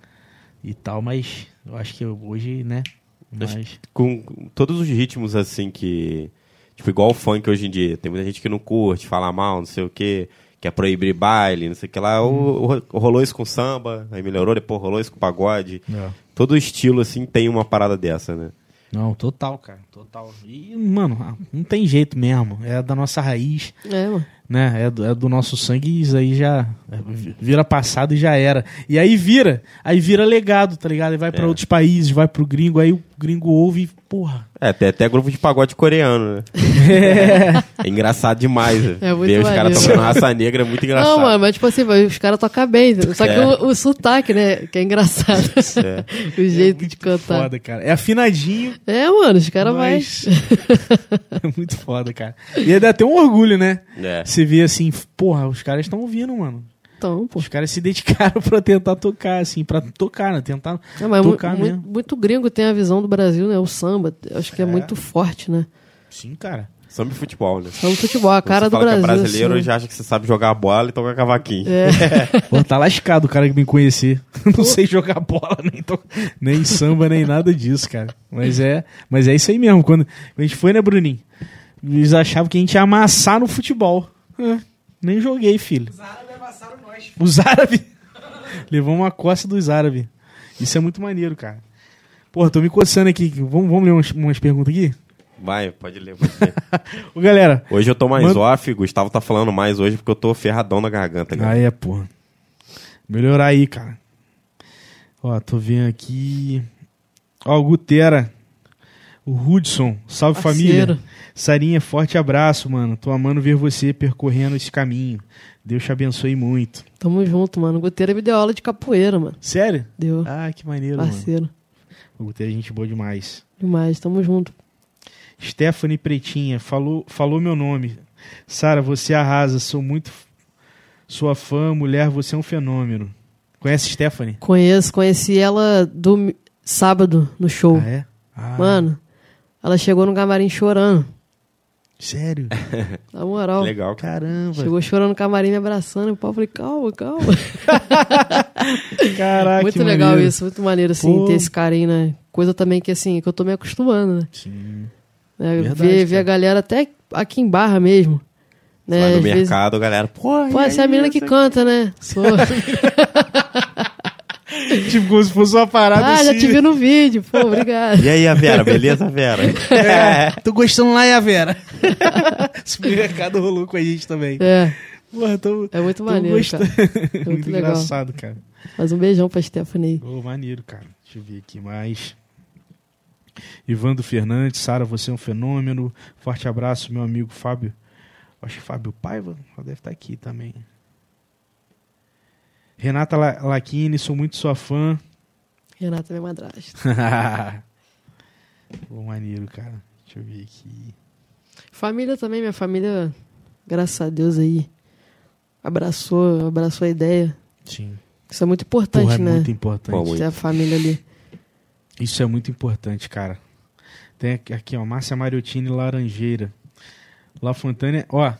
e tal, mas eu acho que hoje, né? Mas,
Com todos os ritmos assim que. Tipo, igual o funk hoje em dia. Tem muita gente que não curte, fala mal, não sei o quê, quer proibir baile, não sei o que lá. O, o- rolou isso com samba, aí melhorou, depois rolou isso com pagode.
é.
Todo estilo, assim, tem uma parada dessa, né?
não, total, cara, total. E, mano, ah, não tem jeito mesmo. É da nossa raiz,
É, mano.
Né? É do, é do nosso sangue e isso aí já é, vi- vira passado e já era. E aí vira, aí vira legado, tá ligado? Aí vai pra
É.
outros países, vai pro gringo, aí o gringo ouve e, porra.
É, tem até grupo de pagode coreano, né? É engraçado demais. né?
É muito
Ver os caras tocando raça negra é muito engraçado.
Não, mano, mas tipo assim, os caras tocam bem. Só que
É.
o, o sotaque, né? Que é engraçado.
É.
o jeito de cantar.
Foda, cara. É afinadinho,
É, mano, os caras
mas... é muito foda, cara. E aí dá até um orgulho, né?
É.
Você vê assim, porra, os caras estão ouvindo, mano.
Então, pô.
Os caras se dedicaram pra tentar tocar, assim, pra tocar, né? Tentar
É,
tocar
mu-
mesmo.
muito gringo tem a visão do Brasil, né? O samba. Acho que é,
É.
muito forte, né?
Sim, cara.
Samba e futebol, né?
Samba futebol, a cara
você
do
fala
Brasil.
que é brasileiro,
assim,
já acha que você sabe jogar bola e tocar cavaquinho.
É.
Pô, tá lascado o cara que me conhecer. Não sei jogar bola, nem, to... nem samba, nem nada disso, cara. Mas é, mas é isso aí mesmo. Quando a gente foi, né, Bruninho? Eles achavam que a gente ia amassar no futebol. É, nem joguei, filho.
Os árabes amassaram nós.
Os árabes. Levou uma costa dos árabes. Isso é muito maneiro, cara. Porra, tô me coçando aqui. Vamos, vamos ler umas, umas perguntas aqui?
Vai, pode ler você.
Ô, galera.
Hoje eu tô mais
Manda-
off, Gustavo tá falando mais hoje porque eu tô ferradão na garganta, cara.
Ah, é, porra. Melhorar aí, cara. Ó, tô vendo aqui. Ó, o Gutera. O Hudson. Salve
Parceiro.
família. Sarinha, forte abraço, mano. Tô amando ver você percorrendo esse caminho. Deus te abençoe muito.
Tamo junto, mano. O Guteira me deu aula de capoeira, mano.
Sério?
Deu.
Ah, que maneiro, mano.
Parceiro.
O Gutera é gente boa demais.
Demais, tamo junto.
Stephanie Pretinha, falou, falou meu nome. Sara, você arrasa, sou muito sua fã, mulher, você é um fenômeno. Conhece Stephanie?
Conheço, conheci ela do sábado no show.
Ah, é? Ah,
Mano, ela chegou no camarim chorando.
Sério?
Na moral.
Legal, cara.
Caramba.
Chegou chorando no camarim, me abraçando. E o pau falei, calma, calma.
Caraca,
muito
que
legal
maneiro.
isso, muito maneiro, assim,
Pô.
ter esse carinho, né? Coisa também que, assim, que eu tô me acostumando, né?
Sim.
É,
Verdade,
ver, ver a galera até aqui em Barra mesmo. Né?
Lá no
Às vezes-
mercado, galera. Pô,
Pô, essa é a menina que canta, né? Sou.
tipo, como se fosse uma parada
ah,
assim.
já te vi no vídeo. Pô, obrigado.
E aí, a Vera, beleza, Vera?
É, tô gostando lá, e a Vera. Supermercado rolou com a gente também.
É,
Porra, tô,
é muito maneiro,
gostando.
cara.
muito,
muito legal.
engraçado, cara.
Mas um beijão pra Stephanie.
Ô, maneiro, cara. Deixa eu ver aqui mais. Ivando Fernandes, Sara, você é um fenômeno. Forte abraço, meu amigo Fábio. Acho que Fábio Paiva deve estar aqui também. Renata La- Lachini, sou muito sua fã.
Renata, minha madrasta.
Pô, maneiro, cara. Deixa eu ver aqui.
Família também, minha família, graças a Deus aí, abraçou, abraçou a ideia.
Sim.
Isso é muito importante,
Porra, é
né?
muito importante.
Pô, muito.
Ter a família ali.
Isso é muito importante, cara. Tem aqui- aqui, ó, Márcia Mariottini Laranjeira. La Fontana, é- ó,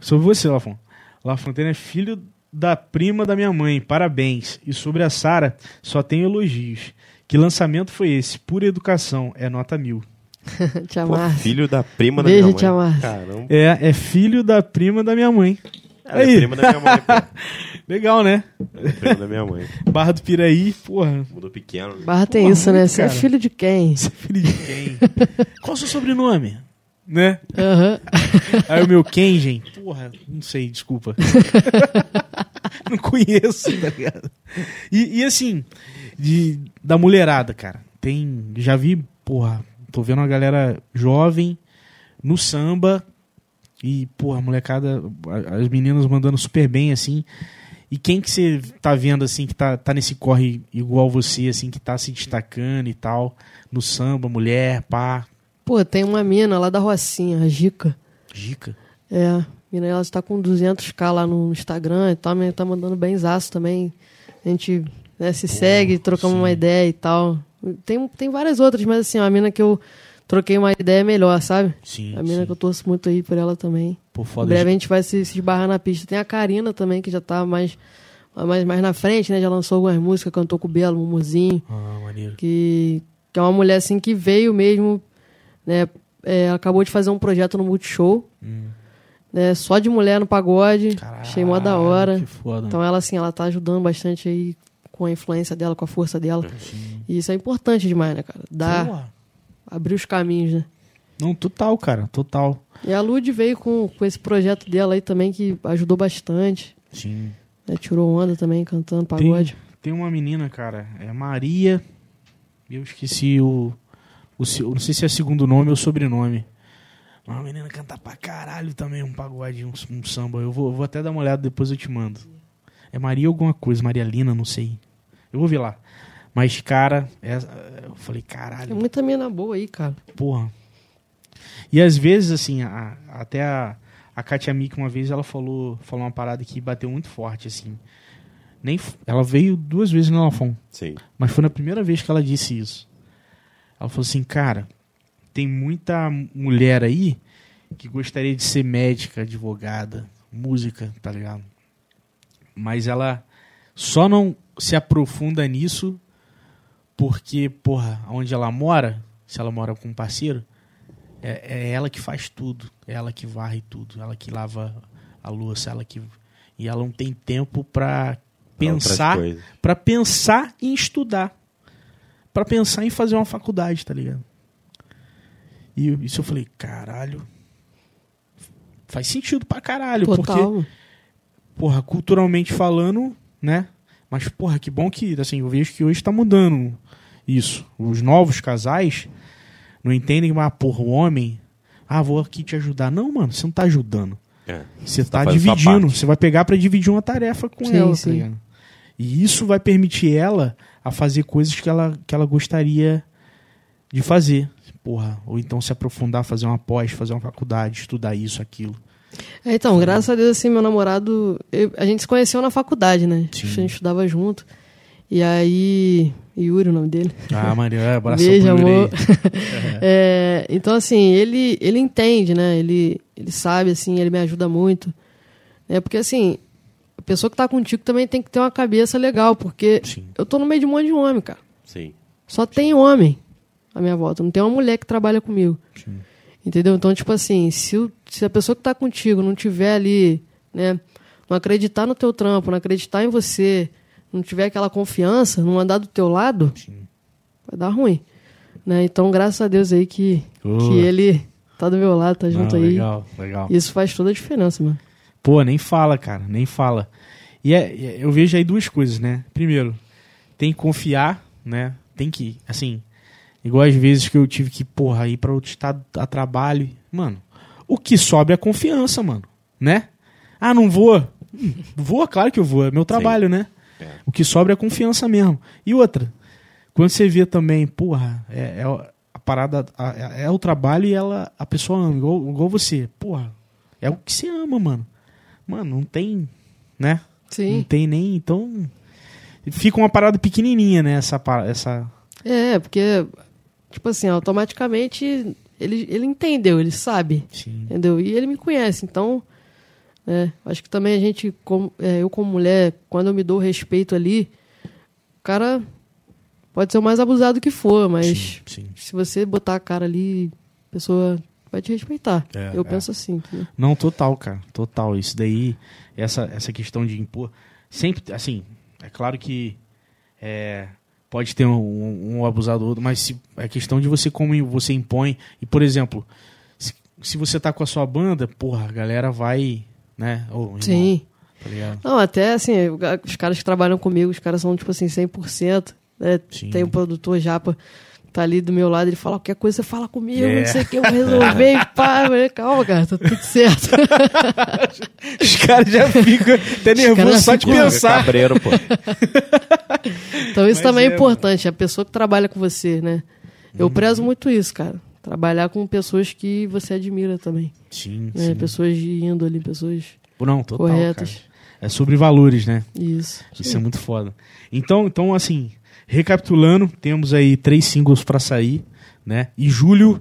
sobre você, Lafon. La Fontana é filho da prima da minha mãe, parabéns. E sobre a Sara, só tenho elogios. Que lançamento foi esse? Pura educação, é nota mil.
Tia
Pô,
Márcia.
filho da prima da
Beijo,
minha mãe.
tia Márcia.
Caramba.
É, é filho da prima da minha mãe.
Ela é
Aí.
prima da minha mãe, pô.
Legal, né?
Ela é prima da minha mãe.
Barra do Piraí, porra.
Mudou pequeno. né?
Barra tem
Porra,
isso, né? Você é filho de quem?
Você é filho de quem? Qual o seu sobrenome? Né?
Aham.
Aí o meu Kenjen, porra, não sei, desculpa. não conheço, tá ligado? E, e assim, de, da mulherada, cara, tem. Já vi, porra, tô vendo uma galera jovem no samba e, porra, a molecada, as meninas mandando super bem, assim. E quem que você tá vendo, assim, que tá, tá nesse corre igual você, assim, que tá se destacando e tal, no samba, mulher, pá,
Pô, tem uma mina lá da Rocinha, a Gica.
dica.
É, a mina ela está com 200k lá no Instagram e tal, mas tá mandando benzaço também. A gente né, se segue, trocamos
sim.
uma ideia e tal. Tem, tem várias outras, mas assim, a mina que eu troquei uma ideia melhor, sabe?
Sim,
A mina
sim.
que eu torço muito aí por ela também.
Pô,
Em
foda
breve a gente vai se, se esbarrar na pista. Tem a Karina também, que já tá mais, mais, mais na frente, né? Já lançou algumas músicas, cantou com o Belo, Mumuzinho
Ah, maneiro.
que, que é uma mulher assim que veio mesmo, né? é, acabou de fazer um projeto no Multishow,
Hum.
né? Só de mulher no pagode. Achei mó da hora.
Que foda.
Então ela assim, ela tá ajudando bastante aí com a influência dela, com a força dela. E isso é importante demais, né, cara? Dar,
Boa.
abrir os caminhos, né?
Não, total, cara, total.
E a Lud veio com, com esse projeto dela aí também que ajudou bastante.
Sim.
né? Tirou onda também, cantando pagode.
Tem uma menina, cara, é Maria. Eu esqueci o. o não sei se é segundo nome ou sobrenome. Uma menina canta pra caralho também, um pagode, um, um samba. Eu vou, vou até dar uma olhada, depois eu te mando. É Maria alguma coisa, Maria Lina, não sei. Eu vou ver lá. Mas, cara, é- eu falei,
Tem
caralho,
muita mina boa aí, cara.
Porra. E às vezes, assim, a- até a, a Katia Mika uma vez ela falou, falou uma parada que bateu muito forte, assim. Nem, ela veio duas vezes no Lafon,
Sim.
mas foi na primeira vez que ela disse isso. Ela falou assim, cara, tem muita mulher aí que gostaria de ser médica, advogada, música, tá ligado? Mas ela só não se aprofunda nisso porque, porra, onde ela mora, se ela mora com um parceiro, é, é ela que faz tudo, é ela que varre tudo, ela que lava a louça, ela que e ela não tem tempo pra pensar, para pensar em estudar, Pra pensar em fazer uma faculdade, tá ligado? E eu- isso eu falei, caralho. Faz sentido pra caralho, porque
Total.
porra, culturalmente falando, né? Mas, porra, que bom que, assim, eu vejo que hoje tá mudando isso. Os novos casais não entendem, mas, porra, o homem, ah, vou aqui te ajudar. Não, mano, você não tá ajudando.
É.
Você tá,
sua
dividindo. Você vai pegar pra dividir uma tarefa com
Sim,
ela, tá
sim.
ligado? E isso vai permitir ela a fazer coisas que ela, que ela gostaria de fazer. Porra, ou então se aprofundar, fazer uma pós, fazer uma faculdade, estudar isso, aquilo.
É, então, graças a Deus, assim, meu namorado. eu- a gente se conheceu na faculdade, né?
Sim.
A gente estudava junto. E aí. Yuri, o nome dele.
Ah, Maria, é, abraço
Beijo, amor. É, então, assim, ele, ele entende, né? Ele, ele sabe, assim, ele me ajuda muito. É porque, assim, a pessoa que tá contigo também tem que ter uma cabeça legal, porque
Sim.
eu tô no meio de um monte de homem, cara.
Sim.
Só tem homem à minha volta. Não tem uma mulher que trabalha comigo.
Sim.
Entendeu? Então, tipo assim, se, o- se a pessoa que tá contigo não tiver ali, né? Não acreditar no teu trampo, não acreditar em você, não tiver aquela confiança, não andar do teu lado, vai dar ruim. Né? Então, graças a Deus aí que,
Oh.
que ele tá do meu lado, tá junto
Não,
aí.
Legal, legal.
Isso faz toda a diferença, mano.
Pô, nem fala, cara, nem fala. E é, é- eu vejo aí duas coisas, né? Primeiro, tem que confiar, né? Tem que, assim, igual às vezes que eu tive que, porra, ir pra outro estado a trabalho. Mano, o que sobra é confiança, mano, né? Ah, não vou. Hum, Vou, claro que eu vou, é meu trabalho, né?
É.
O que sobra é confiança mesmo. E outra, quando você vê também, porra, é, é a parada, a- é, é o trabalho e ela, a pessoa ama, igual, igual você. Porra, é o que você ama, mano. Mano, não tem, né? Não
Sim.
tem nem, então... Fica uma parada pequenininha, né? Essa, essa...
É, porque, tipo assim, automaticamente ele, ele entendeu, ele sabe.
Sim.
Entendeu? E ele me conhece, então. né, acho que também a gente, como, é, eu como mulher, quando eu me dou respeito ali, o cara pode ser o mais abusado que for, mas
Sim, sim.
se você botar a cara ali, a pessoa vai te respeitar.
É,
eu
é.
penso assim.
Não, total, cara. Total. Isso daí, essa, essa questão de impor. Sempre, assim, é claro que é, pode ter um, um, abusador, mas se, é questão de você como você impõe. E, por exemplo, se, se você tá com a sua banda, porra, a galera vai, né? Irmão,
Sim.
Tá?
Não, até assim, os caras que trabalham comigo, os caras são tipo assim, 100%. Né?
Sim.
Tem um produtor japa que tá ali do meu lado, ele fala qualquer coisa, você fala comigo,
É.
não sei o que, eu vou resolver, e pá. Falei, Calma, cara, tá tudo certo.
Os caras já ficam até nervosos
caras
só de pensar.
Cabreiro, pô.
Então isso
Mas
também é,
é,
importante, a pessoa que trabalha com você, né? Eu
Uhum.
prezo muito isso, cara. Trabalhar com pessoas que você admira também.
Sim,
Né?
sim.
Pessoas de índole, pessoas
Não, total,
corretas.
cara. É sobre valores, né?
Isso.
Isso é muito foda. Então, então assim, recapitulando, temos aí três singles pra sair, né? E julho,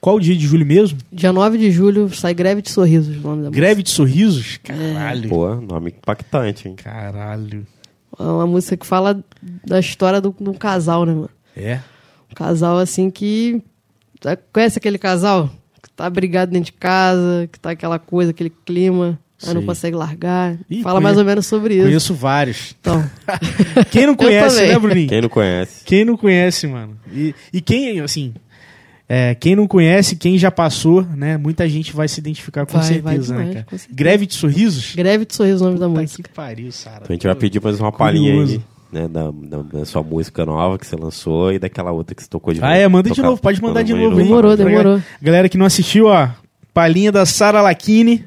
qual o dia de julho mesmo?
Dia 9 de julho sai Greve de Sorrisos, o nome da
Greve de Sorrisos?
É.
Caralho.
Pô, nome impactante, hein?
Caralho.
música. É uma música que fala da história do- de um casal, né, mano?
É?
Um casal assim que. Tá- Conhece aquele casal? Que tá brigado dentro de casa, que tá aquela coisa, aquele clima, aí não
Sei.
consegue largar.
Ih,
fala
conhe-
mais ou menos sobre isso.
Conheço vários.
Então,
Quem não conhece, né, Bruninho?
Quem não conhece?
Quem não conhece, mano? E, e quem, assim, é, quem não conhece, quem já passou, né? Muita gente vai se identificar com
Vai, vai
certeza, né,
demais,
cara?
com certeza.
Greve de Sorrisos?
Greve de Sorrisos, o nome da
Puta
música.
que pariu, Sara.
Então a gente vai pedir mais uma palhinha aí, né? Da, da, da sua música nova que você lançou e daquela outra que você tocou de novo.
Ah, é, manda de
Tocar.
novo, pode mandar de novo aí.
Demorou,
Pra
demorou.
Galera que não assistiu, ó, palhinha da Sara Lacchini,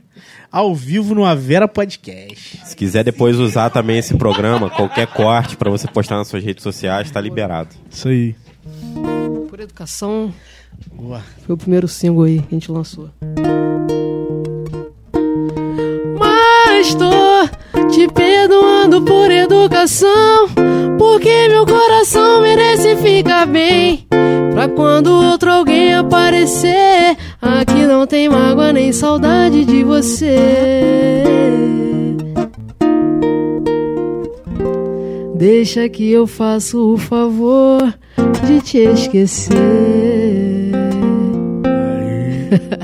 ao vivo no Avera Podcast.
Se quiser depois usar também esse programa, qualquer corte pra você postar nas suas redes sociais, tá liberado.
Isso aí.
Por Educação
Boa.
foi o primeiro single aí que a gente lançou. Mas tô te perdoando por educação, porque meu coração merece ficar bem. Pra quando outro alguém aparecer, aqui não tem mágoa nem saudade de você. Deixa que eu faço o favor de te esquecer.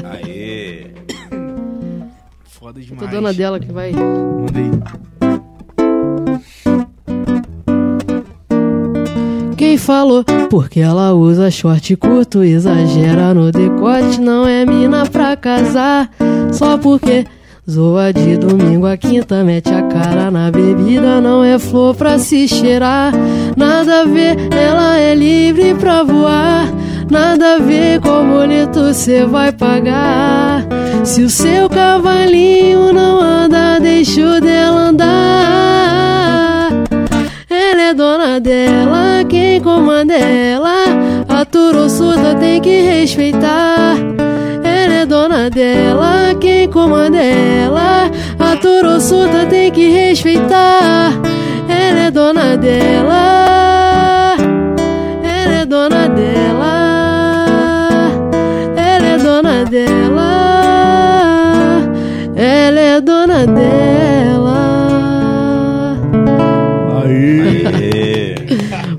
Aê!
Foda
Tô
demais.
dona dela que vai. Quem falou? Porque ela usa short curto, exagera no decote, não é mina pra casar. Só porque zoa de domingo a quinta, mete a cara na bebida, não é flor pra se cheirar. Nada a ver, ela é livre pra voar. Nada a ver qual boleto cê vai pagar. Se o seu cavalinho não anda, deixa o dela andar. Ela é dona dela, quem comanda ela. A surda tem que respeitar. Ela é dona dela, quem comanda ela. A surda tem que respeitar. Ela é dona dela.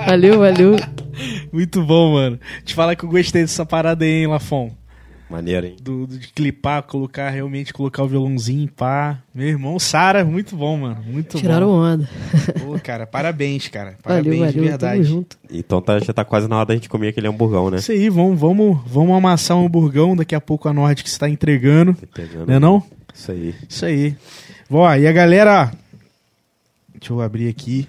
Valeu, valeu.
Muito bom, mano. Te falar que eu gostei dessa parada aí, hein, Lafon?
Maneiro, hein?
Do, do- de clipar, colocar, realmente colocar o violãozinho, pá. Meu irmão, Sara, muito bom, mano. Muito
Tiraram
bom.
onda.
Pô, cara, parabéns, cara. Parabéns,
Valeu,
de
valeu.
verdade.
Tamo junto.
Então tá, já tá quase na hora da gente comer aquele hamburgão, né?
Isso aí, vamos, vamos, vamos amassar um hamburgão. Daqui a pouco a Nordic está entregando.
Pegando.
Não é não?
Isso aí.
Isso aí. Ó, e a galera... Deixa eu abrir aqui.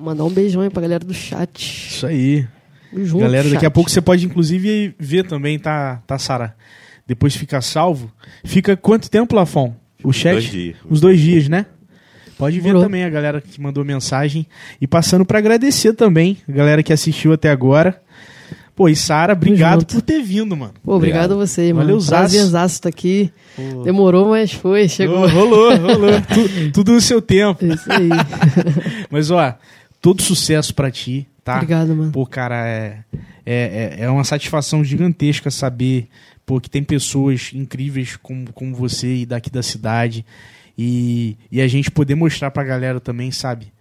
Mandar um beijão aí pra galera do chat.
Isso aí.
Junto,
Galera, daqui a
chat.
pouco você pode inclusive ver também, tá, tá Sara? Depois fica salvo. Fica quanto tempo, Lafon? O chat?
Dois dias.
Uns dois dias, né? Pode ver
Demorou.
também a galera que mandou mensagem. E passando pra agradecer também a galera que assistiu até agora. Pô, e Sara, obrigado por ter vindo, mano.
Pô, obrigado a você, mano.
Valeu, Zaço.
Prazerzaço estar aqui.
Pô.
Demorou, mas foi. Chegou.
Ô, Rolou, rolou. Tu- tudo no seu tempo.
Isso aí.
Mas, ó, todo sucesso pra ti, tá?
Obrigado, mano.
Pô, cara, é, é, é- é uma satisfação gigantesca saber pô, que tem pessoas incríveis como, como você e daqui da cidade. E, e a gente poder mostrar pra galera também, sabe?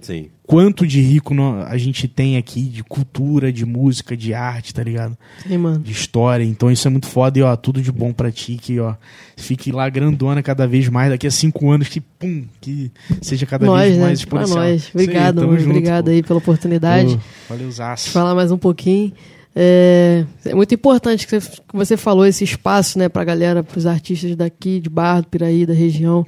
Sim.
Quanto de rico a gente tem aqui, de cultura, de música, de arte, tá ligado?
Sim, mano.
De história. Então isso é muito foda e, ó, tudo de bom pra ti, que, ó, fique lá grandona cada vez mais, daqui a cinco anos, que, pum, que seja cada
nós,
vez
né?
mais
Pra
exponencial.
nós.
Isso aí,
Obrigado,
tamo
mano.
junto,
Obrigado
pô.
aí pela oportunidade.
Valeu, Zaço.
falar mais um pouquinho. É, é muito importante que você, que você falou esse espaço, né, pra galera, pros artistas daqui, de Barra do Piraí, da região.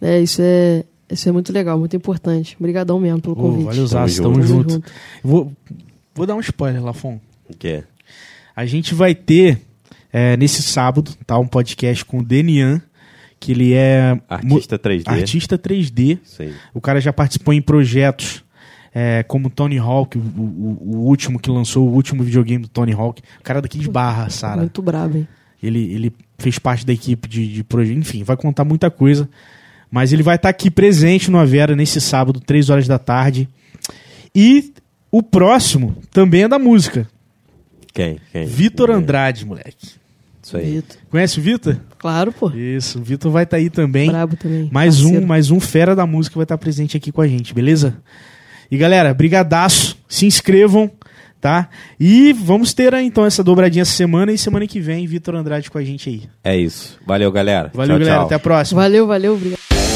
Né, isso é isso é muito legal, muito importante. Obrigadão mesmo pelo convite.
valeu,
Tamo
Zaço. Tamo
junto.
junto. Vou, vou dar um spoiler, Lafon.
O que é?
A gente vai ter é, nesse sábado, tá? Um podcast com o Denian, que ele é
Artista 3D.
artista 3D.
Sim.
O cara já participou em projetos é, como Tony Hawk, o, o- o último que lançou, o último videogame do Tony Hawk. O cara daqui de Barra, Sara.
Muito brabo, hein?
Ele, ele fez parte da equipe de, de projeto. Enfim, vai contar muita coisa. Mas ele vai estar aqui presente no Avera nesse sábado, 3 horas da tarde. E o próximo também é da música.
Quem? Quem?
Vitor
É,
Andrade, moleque.
Isso aí.
Vitor.
Conhece o Vitor?
Claro, pô.
Isso, o Vitor vai estar aí também.
Brabo também.
Mais um,
Parceiro.
mais um fera da música vai estar presente aqui com a gente, beleza? E galera, brigadaço, se inscrevam, tá? E vamos ter aí, então essa dobradinha essa semana e semana que vem Vitor Andrade com a gente aí.
É isso. Valeu, galera.
Valeu,
Tchau,
galera,
tchau.
até a próxima.
Valeu, valeu, obrigado.